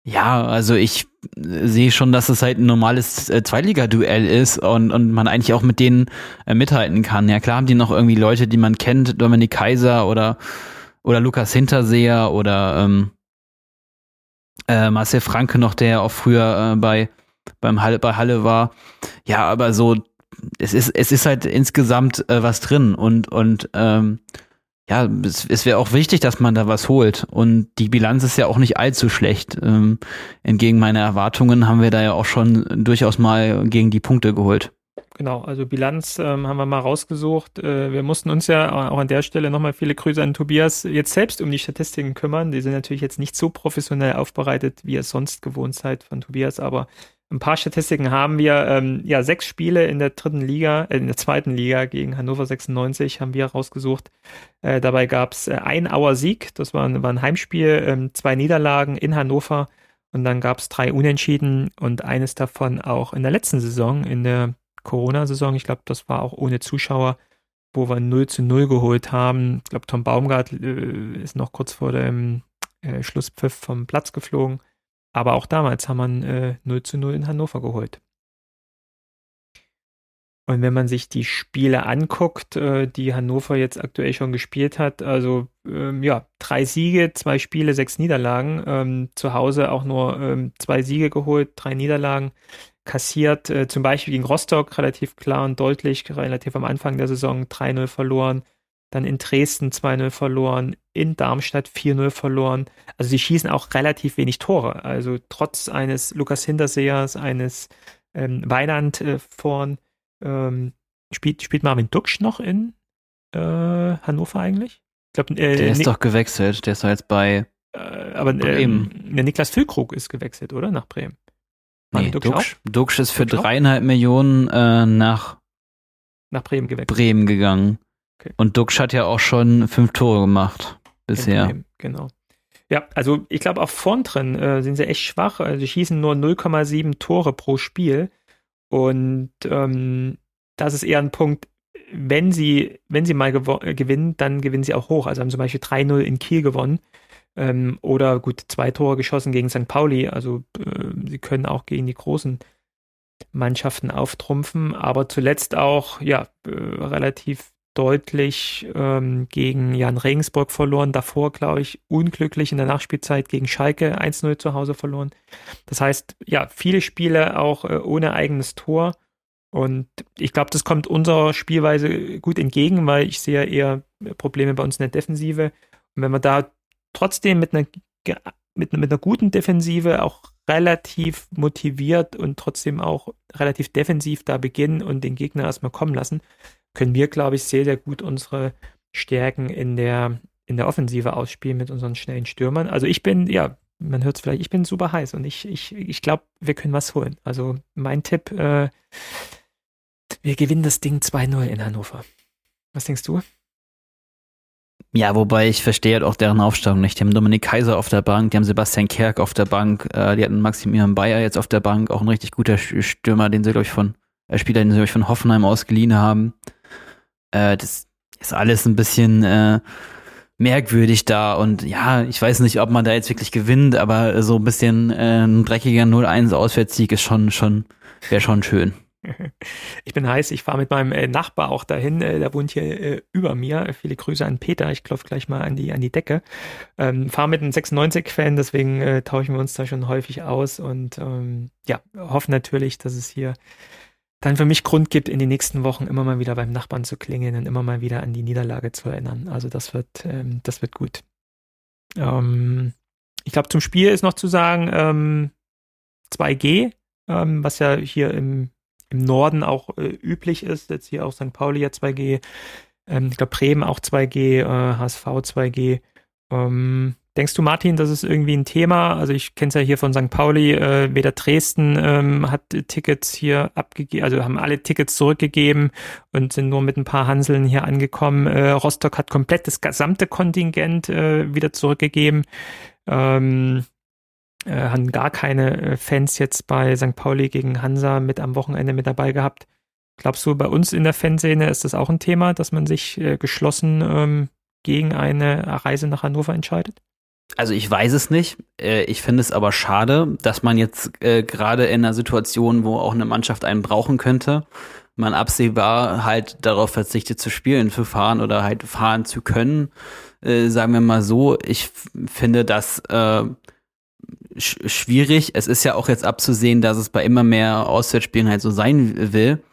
ja, also ich sehe schon, dass es halt ein normales äh, Zweitliga-Duell ist und, und man eigentlich auch mit denen äh, mithalten kann. Ja, klar haben die noch irgendwie Leute, die man kennt, Dominik Kaiser oder, oder Lukas Hinterseher oder ähm, äh, Marcel Franke noch, der auch früher äh, bei, beim Halle, bei Halle war. Ja, aber so es ist, es ist halt insgesamt äh, was drin und, und ähm, ja, es, es wäre auch wichtig, dass man da was holt. Und die Bilanz ist ja auch nicht allzu schlecht. Ähm, entgegen meiner Erwartungen haben wir da ja auch schon durchaus mal gegen die Punkte geholt. Genau, also Bilanz ähm, haben wir mal rausgesucht. Äh, wir mussten uns ja auch an der Stelle nochmal viele Grüße an Tobias jetzt selbst um die Statistiken kümmern. Die sind natürlich jetzt nicht so professionell aufbereitet, wie ihr sonst gewohnt seid von Tobias, aber Ein paar Statistiken haben wir. Ähm, ja, sechs Spiele in der dritten Liga, äh, in der zweiten Liga gegen Hannover 96 haben wir rausgesucht. Äh, dabei gab es äh, ein Auer Sieg, das war, war ein Heimspiel, ähm, zwei Niederlagen in Hannover und dann gab es drei Unentschieden und eines davon auch in der letzten Saison, in der Corona-Saison. Ich glaube, das war auch ohne Zuschauer, wo wir 0 zu 0 geholt haben. Ich glaube, Tom Baumgart äh, ist noch kurz vor dem äh, Schlusspfiff vom Platz geflogen. Aber auch damals haben wir äh, 0 zu 0 in Hannover geholt. Und wenn man sich die Spiele anguckt, äh, die Hannover jetzt aktuell schon gespielt hat, also ähm, ja, drei Siege, zwei Spiele, sechs Niederlagen. Ähm, zu Hause auch nur ähm, zwei Siege geholt, drei Niederlagen kassiert. Äh, zum Beispiel gegen Rostock relativ klar und deutlich, relativ am Anfang der Saison 3-0 verloren dann in Dresden 2-0 verloren, in Darmstadt 4-0 verloren. Also sie schießen auch relativ wenig Tore. Also trotz eines Lukas Hintersehers, eines ähm, Weiland äh, vorn, ähm, spielt, spielt Marvin Duksch noch in äh, Hannover eigentlich? Ich glaub, äh, der ist Nik doch gewechselt, der ist jetzt bei äh, aber Bremen. der Niklas Füllkrug ist gewechselt, oder? Nach Bremen. Nee, Duksch, Duksch ist für dreieinhalb Millionen äh, nach, nach Bremen, gewechselt. Bremen gegangen. Okay. Und Dux hat ja auch schon fünf Tore gemacht bisher. Genau. Ja, also ich glaube, auch vorn drin äh, sind sie echt schwach. Also sie schießen nur 0,7 Tore pro Spiel. Und ähm, das ist eher ein Punkt, wenn sie, wenn sie mal äh, gewinnen, dann gewinnen sie auch hoch. Also haben zum Beispiel 3-0 in Kiel gewonnen. Ähm, oder gut, zwei Tore geschossen gegen St. Pauli. Also äh, sie können auch gegen die großen Mannschaften auftrumpfen, aber zuletzt auch ja äh, relativ deutlich ähm, gegen Jan Regensburg verloren. Davor, glaube ich, unglücklich in der Nachspielzeit gegen Schalke 1-0 zu Hause verloren. Das heißt, ja, viele Spiele auch äh, ohne eigenes Tor. Und ich glaube, das kommt unserer Spielweise gut entgegen, weil ich sehe eher Probleme bei uns in der Defensive. Und wenn wir da trotzdem mit einer, mit, mit einer guten Defensive auch relativ motiviert und trotzdem auch relativ defensiv da beginnen und den Gegner erstmal kommen lassen, können wir, glaube ich, sehr, sehr gut unsere Stärken in der, in der Offensive ausspielen mit unseren schnellen Stürmern. Also ich bin, ja, man hört es vielleicht, ich bin super heiß und ich, ich, ich glaube, wir können was holen. Also mein Tipp, äh, wir gewinnen das Ding 2-0 in Hannover. Was denkst du? Ja, wobei ich verstehe halt auch deren Aufstellung nicht. Die haben Dominik Kaiser auf der Bank, die haben Sebastian Kerk auf der Bank, äh, die hatten Maximilian Bayer jetzt auf der Bank, auch ein richtig guter Stürmer, den sie, glaube ich, von, äh, Spieler, den sie, glaube ich, von Hoffenheim ausgeliehen haben. Äh, das ist alles ein bisschen äh, merkwürdig da und ja, ich weiß nicht, ob man da jetzt wirklich gewinnt, aber so ein bisschen äh, ein dreckiger 0-1 Auswärtssieg ist schon, schon, wäre schon schön. Ich bin heiß, ich fahre mit meinem äh, Nachbar auch dahin, äh, der wohnt hier äh, über mir. Viele Grüße an Peter, ich klopfe gleich mal an die, an die Decke. Ähm, fahre mit einem 96-Fan, deswegen äh, tauschen wir uns da schon häufig aus und ähm, ja, hoffen natürlich, dass es hier dann für mich Grund gibt, in den nächsten Wochen immer mal wieder beim Nachbarn zu klingeln und immer mal wieder an die Niederlage zu erinnern. Also das wird, ähm, das wird gut. Ähm, ich glaube, zum Spiel ist noch zu sagen, ähm, 2G, ähm, was ja hier im, im Norden auch äh, üblich ist. Jetzt hier auch St. Pauli ja 2G, ähm, ich glaube Bremen auch 2G, äh, HSV 2G. Ähm, Denkst du, Martin, das ist irgendwie ein Thema? Also ich kenne es ja hier von St. Pauli, äh, weder Dresden ähm, hat Tickets hier abgegeben, also haben alle Tickets zurückgegeben und sind nur mit ein paar Hanseln hier angekommen. Äh, Rostock hat komplett das gesamte Kontingent äh, wieder zurückgegeben. Ähm, äh, haben gar keine äh, Fans jetzt bei St. Pauli gegen Hansa mit am Wochenende mit dabei gehabt. Glaubst du, bei uns in der Fanszene ist das auch ein Thema, dass man sich äh, geschlossen ähm, gegen eine Reise nach Hannover entscheidet? Also ich weiß es nicht. Äh, ich finde es aber schade, dass man jetzt äh, gerade in einer Situation, wo auch eine Mannschaft einen brauchen könnte, man absehbar halt darauf verzichtet zu spielen, zu fahren oder halt fahren zu können. Äh, sagen wir mal so, ich finde das äh, sch schwierig. Es ist ja auch jetzt abzusehen, dass es bei immer mehr Auswärtsspielen halt so sein will.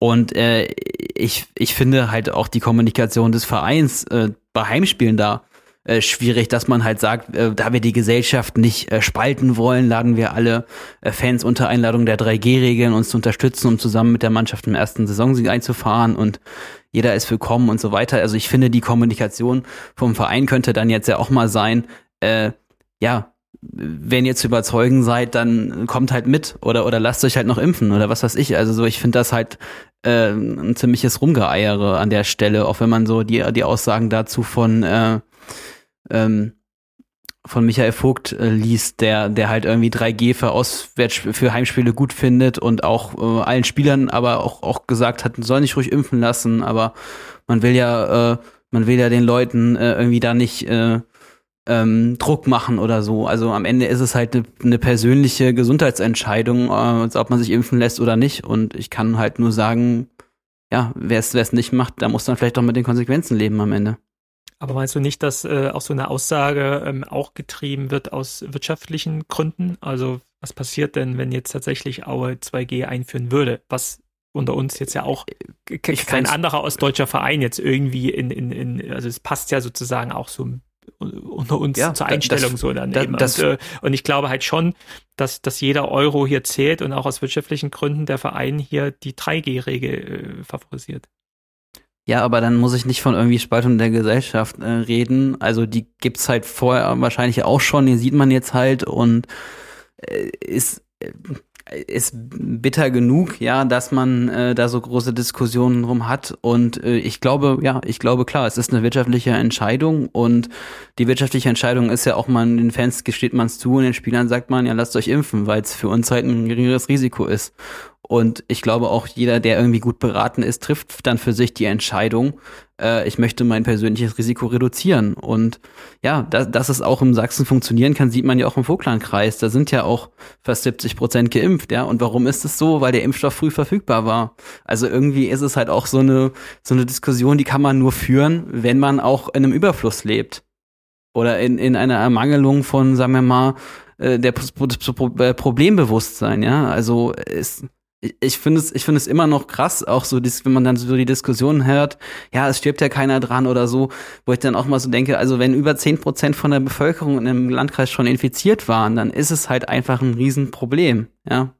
Und äh, ich, ich finde halt auch die Kommunikation des Vereins äh, bei Heimspielen da äh, schwierig, dass man halt sagt, äh, da wir die Gesellschaft nicht äh, spalten wollen, laden wir alle äh, Fans unter Einladung der 3G-Regeln uns zu unterstützen, um zusammen mit der Mannschaft im ersten Saisonsieg einzufahren und jeder ist willkommen und so weiter. Also ich finde, die Kommunikation vom Verein könnte dann jetzt ja auch mal sein, äh, ja, wenn ihr zu überzeugen seid, dann kommt halt mit oder oder lasst euch halt noch impfen oder was weiß ich. Also so, ich finde das halt äh, ein ziemliches Rumgeeiere an der Stelle, auch wenn man so die die Aussagen dazu von äh, ähm, von Michael Vogt äh, liest, der der halt irgendwie 3G für Auswärts für Heimspiele gut findet und auch äh, allen Spielern aber auch auch gesagt hat, soll nicht ruhig impfen lassen, aber man will ja äh, man will ja den Leuten äh, irgendwie da nicht äh, ähm, Druck machen oder so. Also am Ende ist es halt eine ne persönliche Gesundheitsentscheidung, äh, ob man sich impfen lässt oder nicht. Und ich kann halt nur sagen, ja, wer es nicht macht, da muss dann vielleicht auch mit den Konsequenzen leben am Ende. Aber meinst du nicht, dass äh, auch so eine Aussage ähm, auch getrieben wird aus wirtschaftlichen Gründen? Also was passiert denn, wenn jetzt tatsächlich Aue 2G einführen würde? Was unter uns jetzt ja auch kein anderer ostdeutscher Verein jetzt irgendwie in, in, in, also es passt ja sozusagen auch so unter uns ja, zur Einstellung das, so daneben. Das, und, äh, und ich glaube halt schon, dass, dass jeder Euro hier zählt und auch aus wirtschaftlichen Gründen der Verein hier die 3G-Regel äh, favorisiert. Ja, aber dann muss ich nicht von irgendwie Spaltung der Gesellschaft äh, reden. Also die gibt's halt vorher wahrscheinlich auch schon, die sieht man jetzt halt und äh, ist äh, ist bitter genug, ja, dass man äh, da so große Diskussionen drum hat. Und äh, ich glaube, ja, ich glaube klar, es ist eine wirtschaftliche Entscheidung und die wirtschaftliche Entscheidung ist ja auch man den Fans gesteht man es zu und den Spielern sagt man, ja, lasst euch impfen, weil es für uns halt ein geringeres Risiko ist. Und ich glaube auch jeder, der irgendwie gut beraten ist, trifft dann für sich die Entscheidung, äh, ich möchte mein persönliches Risiko reduzieren. Und ja, da, dass es auch im Sachsen funktionieren kann, sieht man ja auch im Vogtlandkreis. Da sind ja auch fast 70 Prozent geimpft, ja. Und warum ist es so? Weil der Impfstoff früh verfügbar war. Also irgendwie ist es halt auch so eine, so eine Diskussion, die kann man nur führen, wenn man auch in einem Überfluss lebt. Oder in, in einer Ermangelung von, sagen wir mal, äh, der Problembewusstsein, ja. Also es, ich finde es, ich finde es immer noch krass, auch so, wenn man dann so die Diskussionen hört, ja, es stirbt ja keiner dran oder so, wo ich dann auch mal so denke, also wenn über zehn Prozent von der Bevölkerung in einem Landkreis schon infiziert waren, dann ist es halt einfach ein Riesenproblem, ja.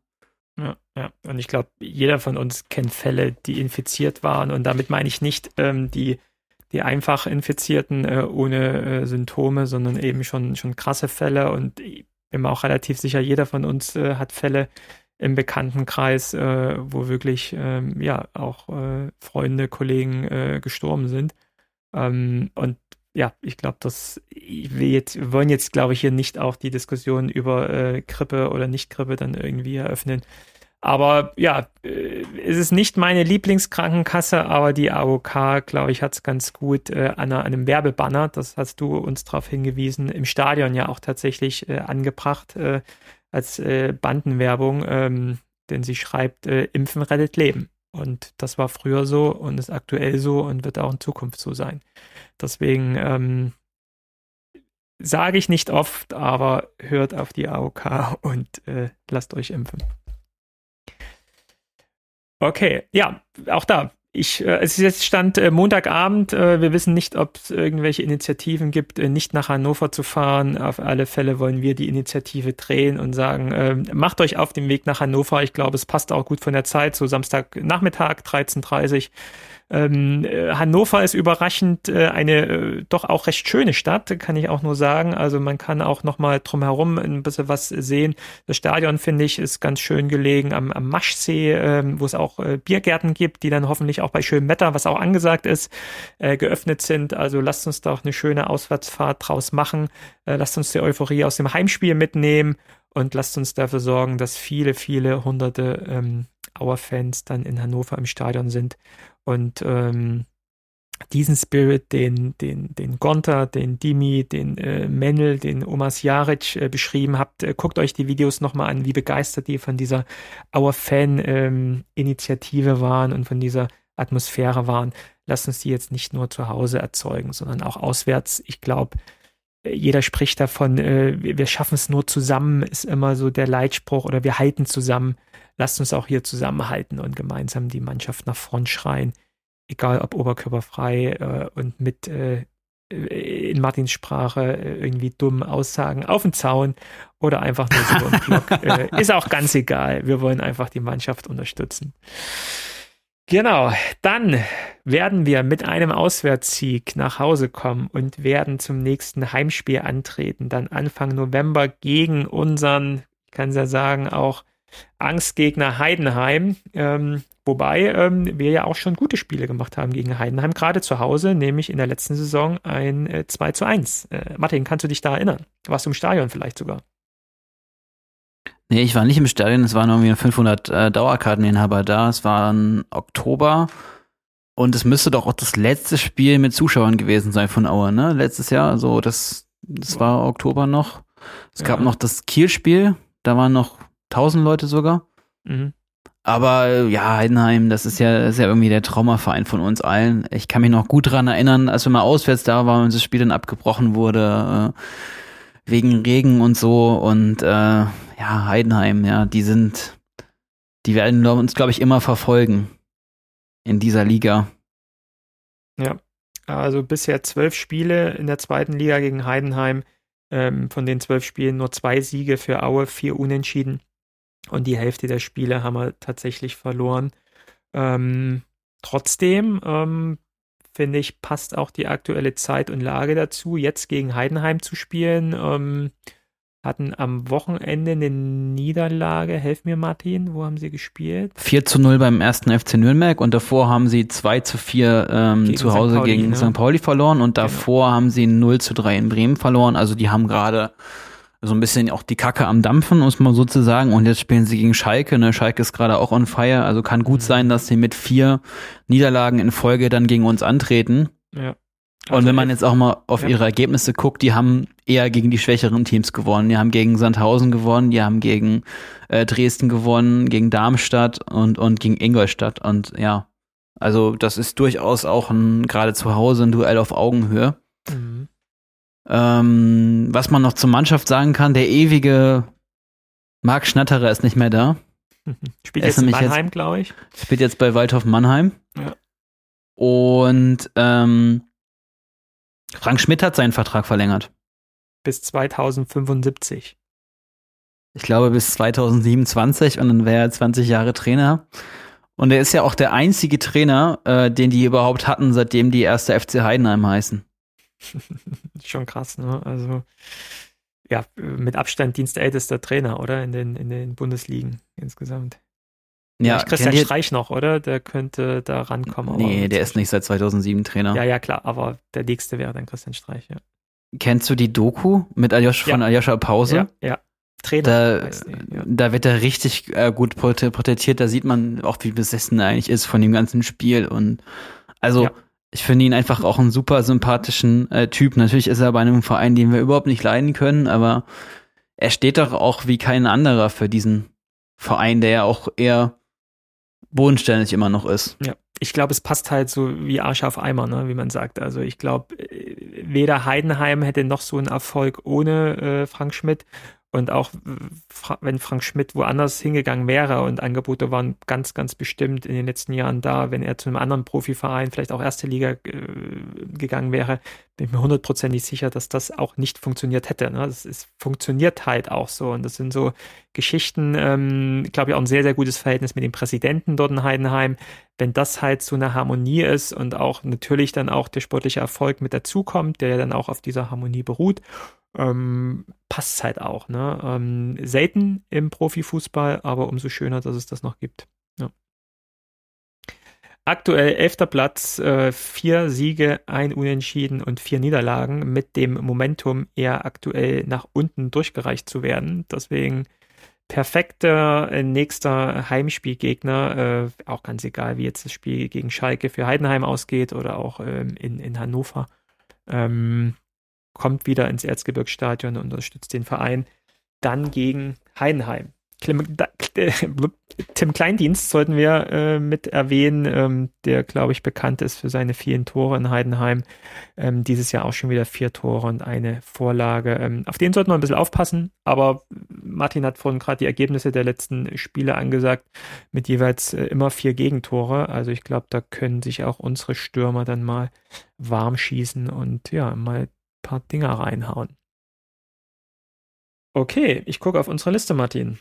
Ja, ja. Und ich glaube, jeder von uns kennt Fälle, die infiziert waren. Und damit meine ich nicht ähm, die, die einfach Infizierten äh, ohne äh, Symptome, sondern eben schon, schon krasse Fälle. Und ich bin mir auch relativ sicher, jeder von uns äh, hat Fälle, im Bekanntenkreis, äh, wo wirklich ähm, ja auch äh, Freunde, Kollegen äh, gestorben sind. Ähm, und ja, ich glaube, dass wir jetzt wollen jetzt, glaube ich, hier nicht auch die Diskussion über äh, Grippe oder Nicht-Grippe dann irgendwie eröffnen. Aber ja, äh, es ist nicht meine Lieblingskrankenkasse, aber die AOK, glaube ich, hat es ganz gut äh, an einem Werbebanner, das hast du uns darauf hingewiesen, im Stadion ja auch tatsächlich äh, angebracht. Äh, als äh, Bandenwerbung, ähm, denn sie schreibt, äh, Impfen rettet Leben. Und das war früher so und ist aktuell so und wird auch in Zukunft so sein. Deswegen ähm, sage ich nicht oft, aber hört auf die AOK [laughs] und äh, lasst euch impfen. Okay, ja, auch da ich, äh, es ist jetzt Stand äh, Montagabend. Äh, wir wissen nicht, ob es irgendwelche Initiativen gibt, äh, nicht nach Hannover zu fahren. Auf alle Fälle wollen wir die Initiative drehen und sagen, äh, macht euch auf den Weg nach Hannover. Ich glaube, es passt auch gut von der Zeit, so Samstagnachmittag, 13.30 ähm, äh, Hannover ist überraschend äh, eine äh, doch auch recht schöne Stadt, kann ich auch nur sagen. Also man kann auch noch mal drumherum ein bisschen was sehen. Das Stadion finde ich ist ganz schön gelegen am, am Maschsee, äh, wo es auch äh, Biergärten gibt, die dann hoffentlich auch bei schönem Wetter, was auch angesagt ist, äh, geöffnet sind. Also lasst uns da auch eine schöne Auswärtsfahrt draus machen. Lasst uns die Euphorie aus dem Heimspiel mitnehmen und lasst uns dafür sorgen, dass viele, viele hunderte ähm, Auer-Fans dann in Hannover im Stadion sind und ähm, diesen Spirit, den, den, den Gonta, den Dimi, den äh, Mendel, den Omas Jaric äh, beschrieben habt, äh, guckt euch die Videos nochmal an, wie begeistert die von dieser Our Fan-Initiative ähm, waren und von dieser Atmosphäre waren. Lasst uns die jetzt nicht nur zu Hause erzeugen, sondern auch auswärts. Ich glaube, äh, jeder spricht davon, äh, wir schaffen es nur zusammen, ist immer so der Leitspruch oder wir halten zusammen lasst uns auch hier zusammenhalten und gemeinsam die Mannschaft nach vorn schreien, egal ob oberkörperfrei äh, und mit äh, in Martins Sprache äh, irgendwie dumm Aussagen auf den Zaun oder einfach nur so im Block. [laughs] äh, ist auch ganz egal. Wir wollen einfach die Mannschaft unterstützen. Genau, dann werden wir mit einem Auswärtssieg nach Hause kommen und werden zum nächsten Heimspiel antreten, dann Anfang November gegen unseren, ich kann es ja sagen, auch Angstgegner Heidenheim. Ähm, wobei ähm, wir ja auch schon gute Spiele gemacht haben gegen Heidenheim, gerade zu Hause, nämlich in der letzten Saison ein äh, 2 zu 1. Äh, Martin, kannst du dich da erinnern? Warst du im Stadion vielleicht sogar? Nee, ich war nicht im Stadion, es waren irgendwie 500 äh, Dauerkarteninhaber da. Es war im Oktober und es müsste doch auch das letzte Spiel mit Zuschauern gewesen sein von Aue, ne? Letztes Jahr, also das, das war Oktober noch. Es ja. gab noch das Kiel-Spiel, da waren noch 1000 Leute sogar. Mhm. Aber ja, Heidenheim, das ist ja, das ist ja irgendwie der Traumaverein von uns allen. Ich kann mich noch gut dran erinnern, als wir mal auswärts da waren und das Spiel dann abgebrochen wurde, äh, wegen Regen und so. Und äh, ja, Heidenheim, ja, die sind, die werden uns, glaube ich, immer verfolgen in dieser Liga. Ja, also bisher zwölf Spiele in der zweiten Liga gegen Heidenheim. Ähm, von den zwölf Spielen nur zwei Siege für Aue, vier Unentschieden. Und die Hälfte der Spiele haben wir tatsächlich verloren. Ähm, trotzdem ähm, finde ich, passt auch die aktuelle Zeit und Lage dazu, jetzt gegen Heidenheim zu spielen. Ähm, hatten am Wochenende eine Niederlage. Helf mir, Martin, wo haben sie gespielt? 4 zu 0 beim ersten FC Nürnberg und davor haben sie 2 zu 4 ähm, zu Hause Pauli, gegen ne? St. Pauli verloren und genau. davor genau. haben sie 0 zu 3 in Bremen verloren. Also die haben gerade so ein bisschen auch die Kacke am Dampfen, muss man sozusagen. Und jetzt spielen sie gegen Schalke. Ne? Schalke ist gerade auch on fire. Also kann gut mhm. sein, dass sie mit vier Niederlagen in Folge dann gegen uns antreten. Ja. Also und wenn man jetzt auch mal auf ja. ihre Ergebnisse guckt, die haben eher gegen die schwächeren Teams gewonnen. Die haben gegen Sandhausen gewonnen, die haben gegen äh, Dresden gewonnen, gegen Darmstadt und, und gegen Ingolstadt. Und ja, also das ist durchaus auch ein gerade zu Hause ein Duell auf Augenhöhe. Mhm. Ähm, was man noch zur Mannschaft sagen kann, der ewige Marc Schnatterer ist nicht mehr da. [laughs] Spielt jetzt in Mannheim, glaube ich. Spielt jetzt bei Waldhof Mannheim. Ja. Und ähm, Frank Schmidt hat seinen Vertrag verlängert. Bis 2075. Ich glaube bis 2027 und dann wäre er 20 Jahre Trainer. Und er ist ja auch der einzige Trainer, äh, den die überhaupt hatten, seitdem die erste FC Heidenheim heißen. [laughs] Schon krass, ne? Also ja, mit Abstand dienstältester Trainer, oder? In den, in den Bundesligen insgesamt. Ja, ja Christian Streich noch, oder? Der könnte da rankommen. Nee, der ist nicht seit 2007 Trainer. Ja, ja, klar, aber der nächste wäre dann Christian Streich, ja. Kennst du die Doku mit Aljosch ja. von Aljoscha Pause? Ja, ja. Trainer. Da, ja. da wird er richtig äh, gut porträtiert. Da sieht man auch, wie besessen er eigentlich ist von dem ganzen Spiel. Und also, ja. Ich finde ihn einfach auch einen super sympathischen äh, Typ. Natürlich ist er bei einem Verein, den wir überhaupt nicht leiden können, aber er steht doch auch wie kein anderer für diesen Verein, der ja auch eher bodenständig immer noch ist. Ja, ich glaube, es passt halt so wie Arsch auf Eimer, ne, wie man sagt. Also ich glaube, äh, weder Heidenheim hätte noch so einen Erfolg ohne äh, Frank Schmidt und auch wenn Frank Schmidt woanders hingegangen wäre und Angebote waren ganz, ganz bestimmt in den letzten Jahren da, wenn er zu einem anderen Profiverein, vielleicht auch erste Liga äh, gegangen wäre, bin ich mir hundertprozentig sicher, dass das auch nicht funktioniert hätte. Ne? Das ist, funktioniert halt auch so. Und das sind so Geschichten, ähm, glaube ich, auch ein sehr, sehr gutes Verhältnis mit dem Präsidenten dort in Heidenheim. Wenn das halt so eine Harmonie ist und auch natürlich dann auch der sportliche Erfolg mit dazukommt, der ja dann auch auf dieser Harmonie beruht ähm, passt halt auch. Ne? Ähm, selten im Profifußball, aber umso schöner, dass es das noch gibt. Ja. Aktuell elfter Platz, äh, vier Siege, ein Unentschieden und vier Niederlagen mit dem Momentum eher aktuell nach unten durchgereicht zu werden. Deswegen perfekter äh, nächster Heimspielgegner, äh, auch ganz egal, wie jetzt das Spiel gegen Schalke für Heidenheim ausgeht oder auch ähm, in, in Hannover. Ähm, kommt wieder ins Erzgebirgsstadion und unterstützt den Verein. Dann gegen Heidenheim. Tim Kleindienst sollten wir äh, mit erwähnen, ähm, der, glaube ich, bekannt ist für seine vielen Tore in Heidenheim. Ähm, dieses Jahr auch schon wieder vier Tore und eine Vorlage. Ähm, auf den sollten wir ein bisschen aufpassen, aber Martin hat vorhin gerade die Ergebnisse der letzten Spiele angesagt, mit jeweils äh, immer vier Gegentore. Also ich glaube, da können sich auch unsere Stürmer dann mal warm schießen und ja, mal paar Dinger reinhauen. Okay, ich gucke auf unsere Liste, Martin.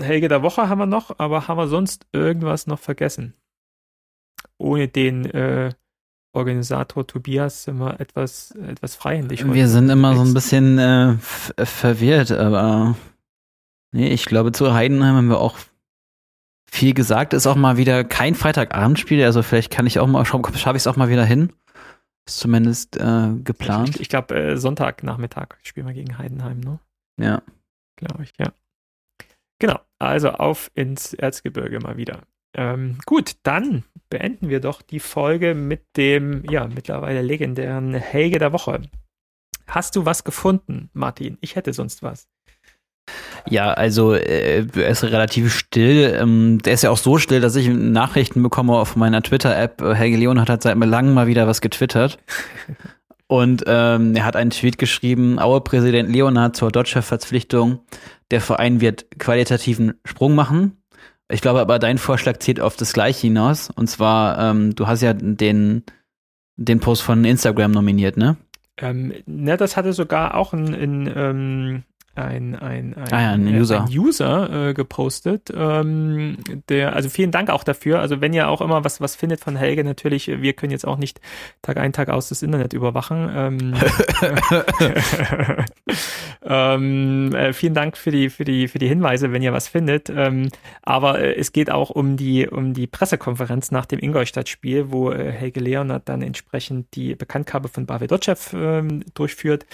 Helge der Woche haben wir noch, aber haben wir sonst irgendwas noch vergessen? ohne den äh, Organisator Tobias sind wir etwas, etwas freihändig. Wir sind immer so ein bisschen äh, verwirrt, aber nee, ich glaube, zu Heidenheim haben wir auch viel gesagt. Ist auch mal wieder kein Freitagabendspiel, also vielleicht kann ich auch mal, schaffe ich es auch mal wieder hin. Ist zumindest äh, geplant. Ich, ich glaube, äh, Sonntagnachmittag spielen wir gegen Heidenheim, ne? Ja. Glaube ich, ja. Genau, also auf ins Erzgebirge mal wieder. Ähm, gut, dann beenden wir doch die Folge mit dem, ja, mittlerweile legendären Helge der Woche. Hast du was gefunden, Martin? Ich hätte sonst was. Ja, also äh, er ist relativ still. Ähm, der ist ja auch so still, dass ich Nachrichten bekomme auf meiner Twitter-App. Äh, Helge Leon hat seit langem mal wieder was getwittert. [laughs] Und ähm, er hat einen Tweet geschrieben, Aue-Präsident Leonhard zur Dodger-Verpflichtung. Der Verein wird qualitativen Sprung machen. Ich glaube aber, dein Vorschlag zieht auf das Gleiche hinaus. Und zwar, ähm, du hast ja den, den Post von Instagram nominiert, ne? Ähm, ne, das hatte sogar auch ein, ein, ähm, ein, ein, ein, ah ja, ein User, ein User äh, gepostet. Ähm, der, also vielen Dank auch dafür. Also wenn ihr auch immer was, was findet von Helge, natürlich, wir können jetzt auch nicht Tag ein, Tag aus das Internet überwachen. Ähm, [laughs] ähm, äh, vielen Dank für die, für die, für die Hinweise, wenn ihr was findet. Ähm, aber äh, es geht auch um die, um die Pressekonferenz nach dem Ingolstadt-Spiel, wo äh, Helge Leonard dann entsprechend die Bekanntgabe von Pavel Dotschew ähm, durchführt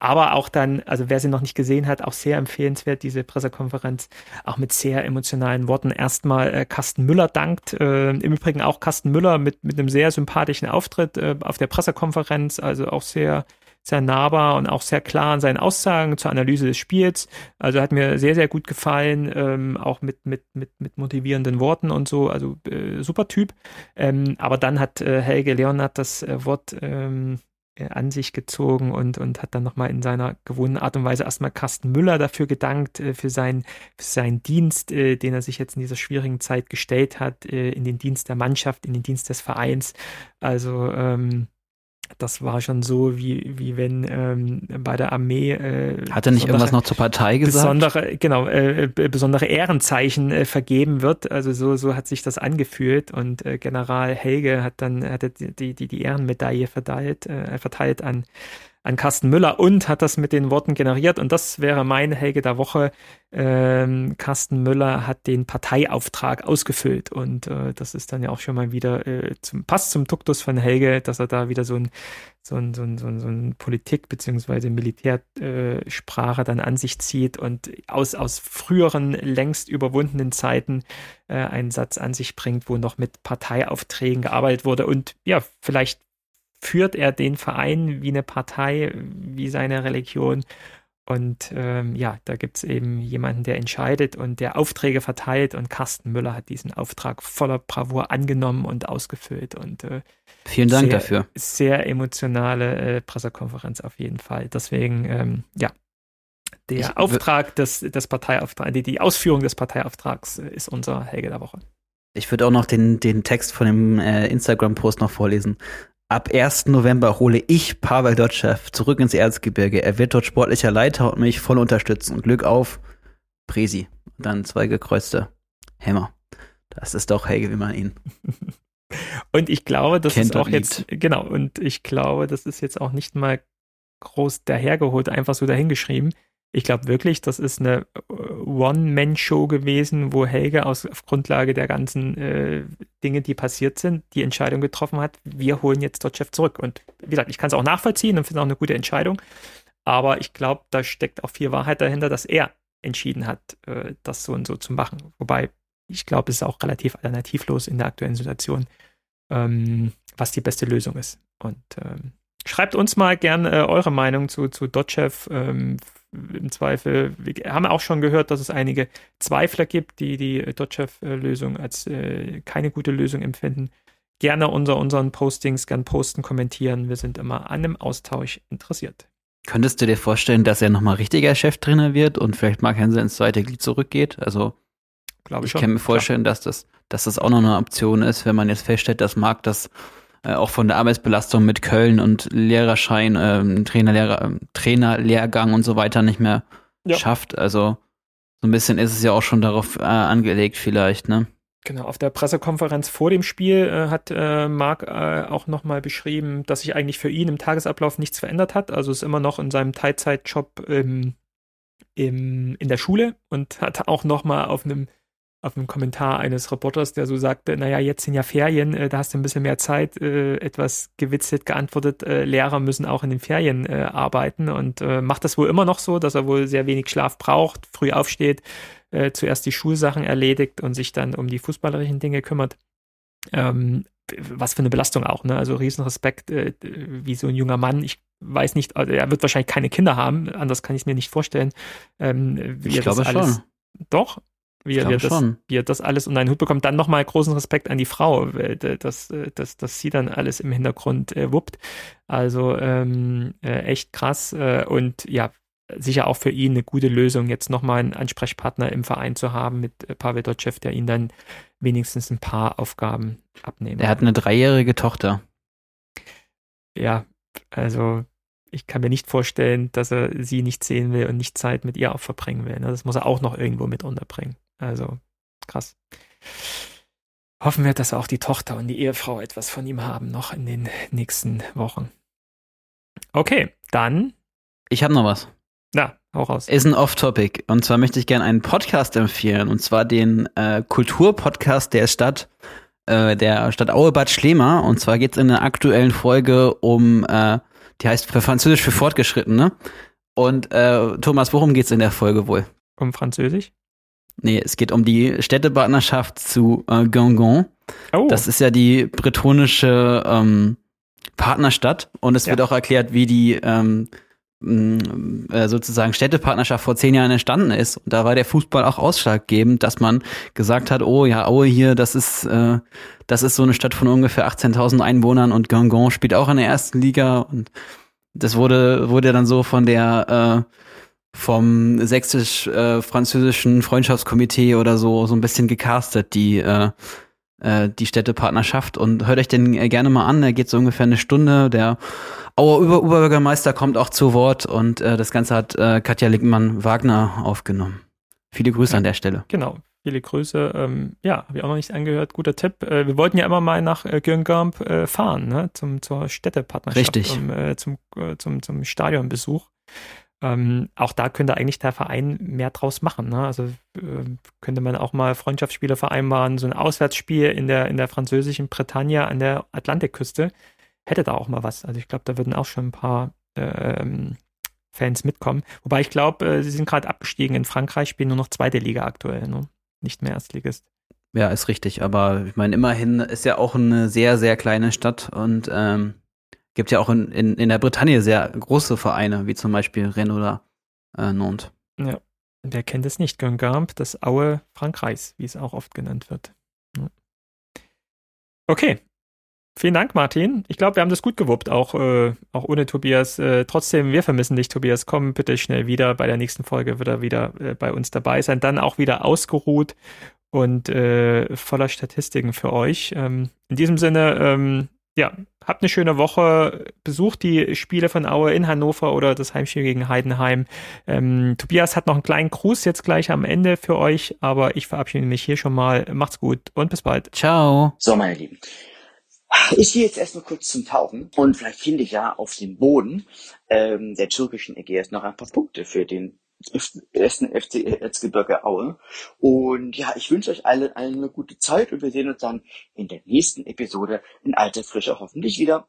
aber auch dann, also wer sie noch nicht gesehen hat, auch sehr empfehlenswert, diese Pressekonferenz, auch mit sehr emotionalen Worten. Erstmal äh, Carsten Müller dankt, äh, im Übrigen auch Carsten Müller mit, mit einem sehr sympathischen Auftritt äh, auf der Pressekonferenz, also auch sehr, sehr nahbar und auch sehr klar in seinen Aussagen zur Analyse des Spiels. Also hat mir sehr, sehr gut gefallen, ähm, auch mit, mit, mit, mit motivierenden Worten und so, also äh, super Typ. Ähm, aber dann hat äh, Helge Leonard das äh, Wort ähm, äh, an sich gezogen und, und hat dann nochmal in seiner gewohnten Art und Weise erstmal Carsten Müller dafür gedankt, äh, für, seinen, für seinen Dienst, äh, den er sich jetzt in dieser schwierigen Zeit gestellt hat, in den Dienst der Mannschaft, in den Dienst des Vereins. Also ähm, das war schon so, wie, wie wenn ähm, bei der Armee. Äh, Hat er nicht irgendwas noch zur Partei gesagt? Besondere, genau, äh, besondere Ehrenzeichen äh, vergeben wird. Also so, so hat sich das angefühlt. Und äh, General Helge hat dann hat die, die, die Ehrenmedaille verteilt, äh, verteilt an an Carsten Müller und hat das mit den Worten generiert. Und das wäre mein Helge der Woche. Ähm, Carsten Müller hat den Parteiauftrag ausgefüllt. Und äh, das ist dann ja auch schon mal wieder äh, zum, passt zum Tuktus von Helge, dass er da wieder so ein so ein, so ein, so ein, so ein Politik- beziehungsweise Militärsprache dann an sich zieht und aus, aus früheren, längst überwundenen Zeiten äh, einen Satz an sich bringt, wo noch mit Parteiaufträgen gearbeitet wurde und ja, vielleicht führt er den Verein wie eine Partei, wie seine Religion. Und ähm, ja, da gibt es eben jemanden, der entscheidet und der Aufträge verteilt. Und Carsten Müller hat diesen Auftrag voller Bravour angenommen und ausgefüllt. Und äh, vielen Dank sehr, dafür. Sehr emotionale äh, Pressekonferenz auf jeden Fall. Deswegen, ähm, ja, der ich Auftrag des, des Parteiauftrags, die, die Ausführung des Parteiauftrags äh, ist unser Helge der Woche. Ich würde auch noch den, den Text von dem äh, Instagram-Post noch vorlesen. Ab 1. November hole ich Pavel Dotschew zurück ins Erzgebirge. Er wird dort sportlicher Leiter und mich voll unterstützen. Glück auf, Presi. Dann zwei gekreuzte Hämmer. Das ist doch Helge, wie man ihn. [laughs] und ich glaube, das ist auch jetzt, genau, und ich glaube, das ist jetzt auch nicht mal groß dahergeholt, einfach so dahingeschrieben. Ich glaube wirklich, das ist eine äh, One-Man-Show gewesen, wo Helge aus, auf Grundlage der ganzen äh, Dinge, die passiert sind, die Entscheidung getroffen hat, wir holen jetzt dort Chef zurück. Und wie gesagt, ich kann es auch nachvollziehen und finde auch eine gute Entscheidung. Aber ich glaube, da steckt auch viel Wahrheit dahinter, dass er entschieden hat, äh, das so und so zu machen. Wobei ich glaube, es ist auch relativ alternativlos in der aktuellen Situation, ähm, was die beste Lösung ist. Und ähm, schreibt uns mal gerne äh, eure Meinung zu, zu Dotchev. Ähm, im Zweifel, wir haben auch schon gehört, dass es einige Zweifler gibt, die die Dotchev-Lösung als äh, keine gute Lösung empfinden. Gerne unter unseren Postings, gern posten, kommentieren. Wir sind immer an einem Austausch interessiert. Könntest du dir vorstellen, dass er nochmal richtiger Cheftrainer wird und vielleicht Mark Hense ins zweite Glied zurückgeht? Also, Glaube ich, ich kann mir vorstellen, dass das, dass das auch noch eine Option ist, wenn man jetzt feststellt, dass Mark das äh, auch von der Arbeitsbelastung mit Köln und Lehrerschein, äh, Trainerlehrer, äh, Trainerlehrgang und so weiter nicht mehr ja. schafft. Also so ein bisschen ist es ja auch schon darauf äh, angelegt vielleicht, ne? Genau, auf der Pressekonferenz vor dem Spiel äh, hat äh, Marc äh, auch nochmal beschrieben, dass sich eigentlich für ihn im Tagesablauf nichts verändert hat. Also ist immer noch in seinem Teilzeitjob im, im, in der Schule und hat auch nochmal auf einem auf einem Kommentar eines Reporters, der so sagte, naja, jetzt sind ja Ferien, äh, da hast du ein bisschen mehr Zeit, äh, etwas gewitzelt geantwortet, äh, Lehrer müssen auch in den Ferien äh, arbeiten und äh, macht das wohl immer noch so, dass er wohl sehr wenig Schlaf braucht, früh aufsteht, äh, zuerst die Schulsachen erledigt und sich dann um die fußballerischen Dinge kümmert. Ähm, was für eine Belastung auch, ne? Also Riesenrespekt, äh, wie so ein junger Mann. Ich weiß nicht, also er wird wahrscheinlich keine Kinder haben, anders kann ich es mir nicht vorstellen. Ähm, ich glaube alles, schon. Doch, wie er, wie, er das, wie er das alles unter einen Hut bekommt. Dann nochmal großen Respekt an die Frau, dass, dass, dass sie dann alles im Hintergrund äh, wuppt. Also ähm, äh, echt krass. Äh, und ja, sicher auch für ihn eine gute Lösung, jetzt nochmal einen Ansprechpartner im Verein zu haben mit äh, Pavel Dotschew, der ihn dann wenigstens ein paar Aufgaben abnehmen. Er hat eine dreijährige Tochter. Ja, also ich kann mir nicht vorstellen, dass er sie nicht sehen will und nicht Zeit mit ihr auch verbringen will. Ne? Das muss er auch noch irgendwo mit unterbringen. Also krass. Hoffen wir, dass auch die Tochter und die Ehefrau etwas von ihm haben, noch in den nächsten Wochen. Okay, dann. Ich habe noch was. Na, hau raus. Ist ein Off-Topic. Und zwar möchte ich gerne einen Podcast empfehlen. Und zwar den äh, Kulturpodcast der Stadt, äh, der Stadt Auebad Schlema. Und zwar geht es in der aktuellen Folge um, äh, die heißt für Französisch für Fortgeschrittene. Und äh, Thomas, worum geht's in der Folge wohl? Um Französisch? Nee, es geht um die Städtepartnerschaft zu äh, Gangon. Oh. Das ist ja die bretonische ähm, Partnerstadt und es ja. wird auch erklärt, wie die ähm, äh, sozusagen Städtepartnerschaft vor zehn Jahren entstanden ist. Und da war der Fußball auch ausschlaggebend, dass man gesagt hat, oh ja, Aue hier, das ist, äh, das ist so eine Stadt von ungefähr 18.000 Einwohnern und Gangon spielt auch in der ersten Liga und das wurde, wurde dann so von der, äh, vom sächsisch-französischen Freundschaftskomitee oder so, so ein bisschen gecastet, die, äh, äh, die Städtepartnerschaft und hört euch den äh, gerne mal an. Er geht so ungefähr eine Stunde. Der Auer Oberbürgermeister kommt auch zu Wort und äh, das Ganze hat äh, Katja Lickmann-Wagner aufgenommen. Viele Grüße ja, an der Stelle. Genau. Viele Grüße. Ähm, ja, habe ich auch noch nicht angehört. Guter Tipp. Äh, wir wollten ja immer mal nach äh, Gürngamp äh, fahren, ne? zum, zur Städtepartnerschaft. Richtig. Um, äh, zum, äh, zum, zum Stadionbesuch. Ähm, auch da könnte eigentlich der Verein mehr draus machen. Ne? Also äh, könnte man auch mal Freundschaftsspiele vereinbaren, so ein Auswärtsspiel in der, in der französischen Bretagne an der Atlantikküste hätte da auch mal was. Also ich glaube, da würden auch schon ein paar ähm, Fans mitkommen. Wobei ich glaube, äh, sie sind gerade abgestiegen in Frankreich, spielen nur noch zweite Liga aktuell, ne? nicht mehr Erstligist. Ja, ist richtig. Aber ich meine, immerhin ist ja auch eine sehr, sehr kleine Stadt und ähm, gibt ja auch in, in, in der Bretagne sehr große Vereine, wie zum Beispiel Rennes oder äh, Nantes. Ja, wer kennt es nicht? Guingamp, das Aue Frankreichs, wie es auch oft genannt wird. Okay, Vielen Dank, Martin. Ich glaube, wir haben das gut gewuppt, auch, äh, auch ohne Tobias. Äh, trotzdem, wir vermissen dich, Tobias. Komm bitte schnell wieder. Bei der nächsten Folge wird er wieder äh, bei uns dabei sein. Dann auch wieder ausgeruht und äh, voller Statistiken für euch. Ähm, in diesem Sinne, ähm, ja, habt eine schöne Woche. Besucht die Spiele von Aue in Hannover oder das Heimspiel gegen Heidenheim. Ähm, Tobias hat noch einen kleinen Gruß jetzt gleich am Ende für euch, aber ich verabschiede mich hier schon mal. Macht's gut und bis bald. Ciao. So, meine Lieben. Ich gehe jetzt erstmal kurz zum Tauchen und vielleicht finde ich ja auf dem Boden ähm, der türkischen Ägäis noch ein paar Punkte für den ersten FC Erzgebirge Aue. Und ja, ich wünsche euch allen, eine gute Zeit und wir sehen uns dann in der nächsten Episode in alter Frische hoffentlich wieder.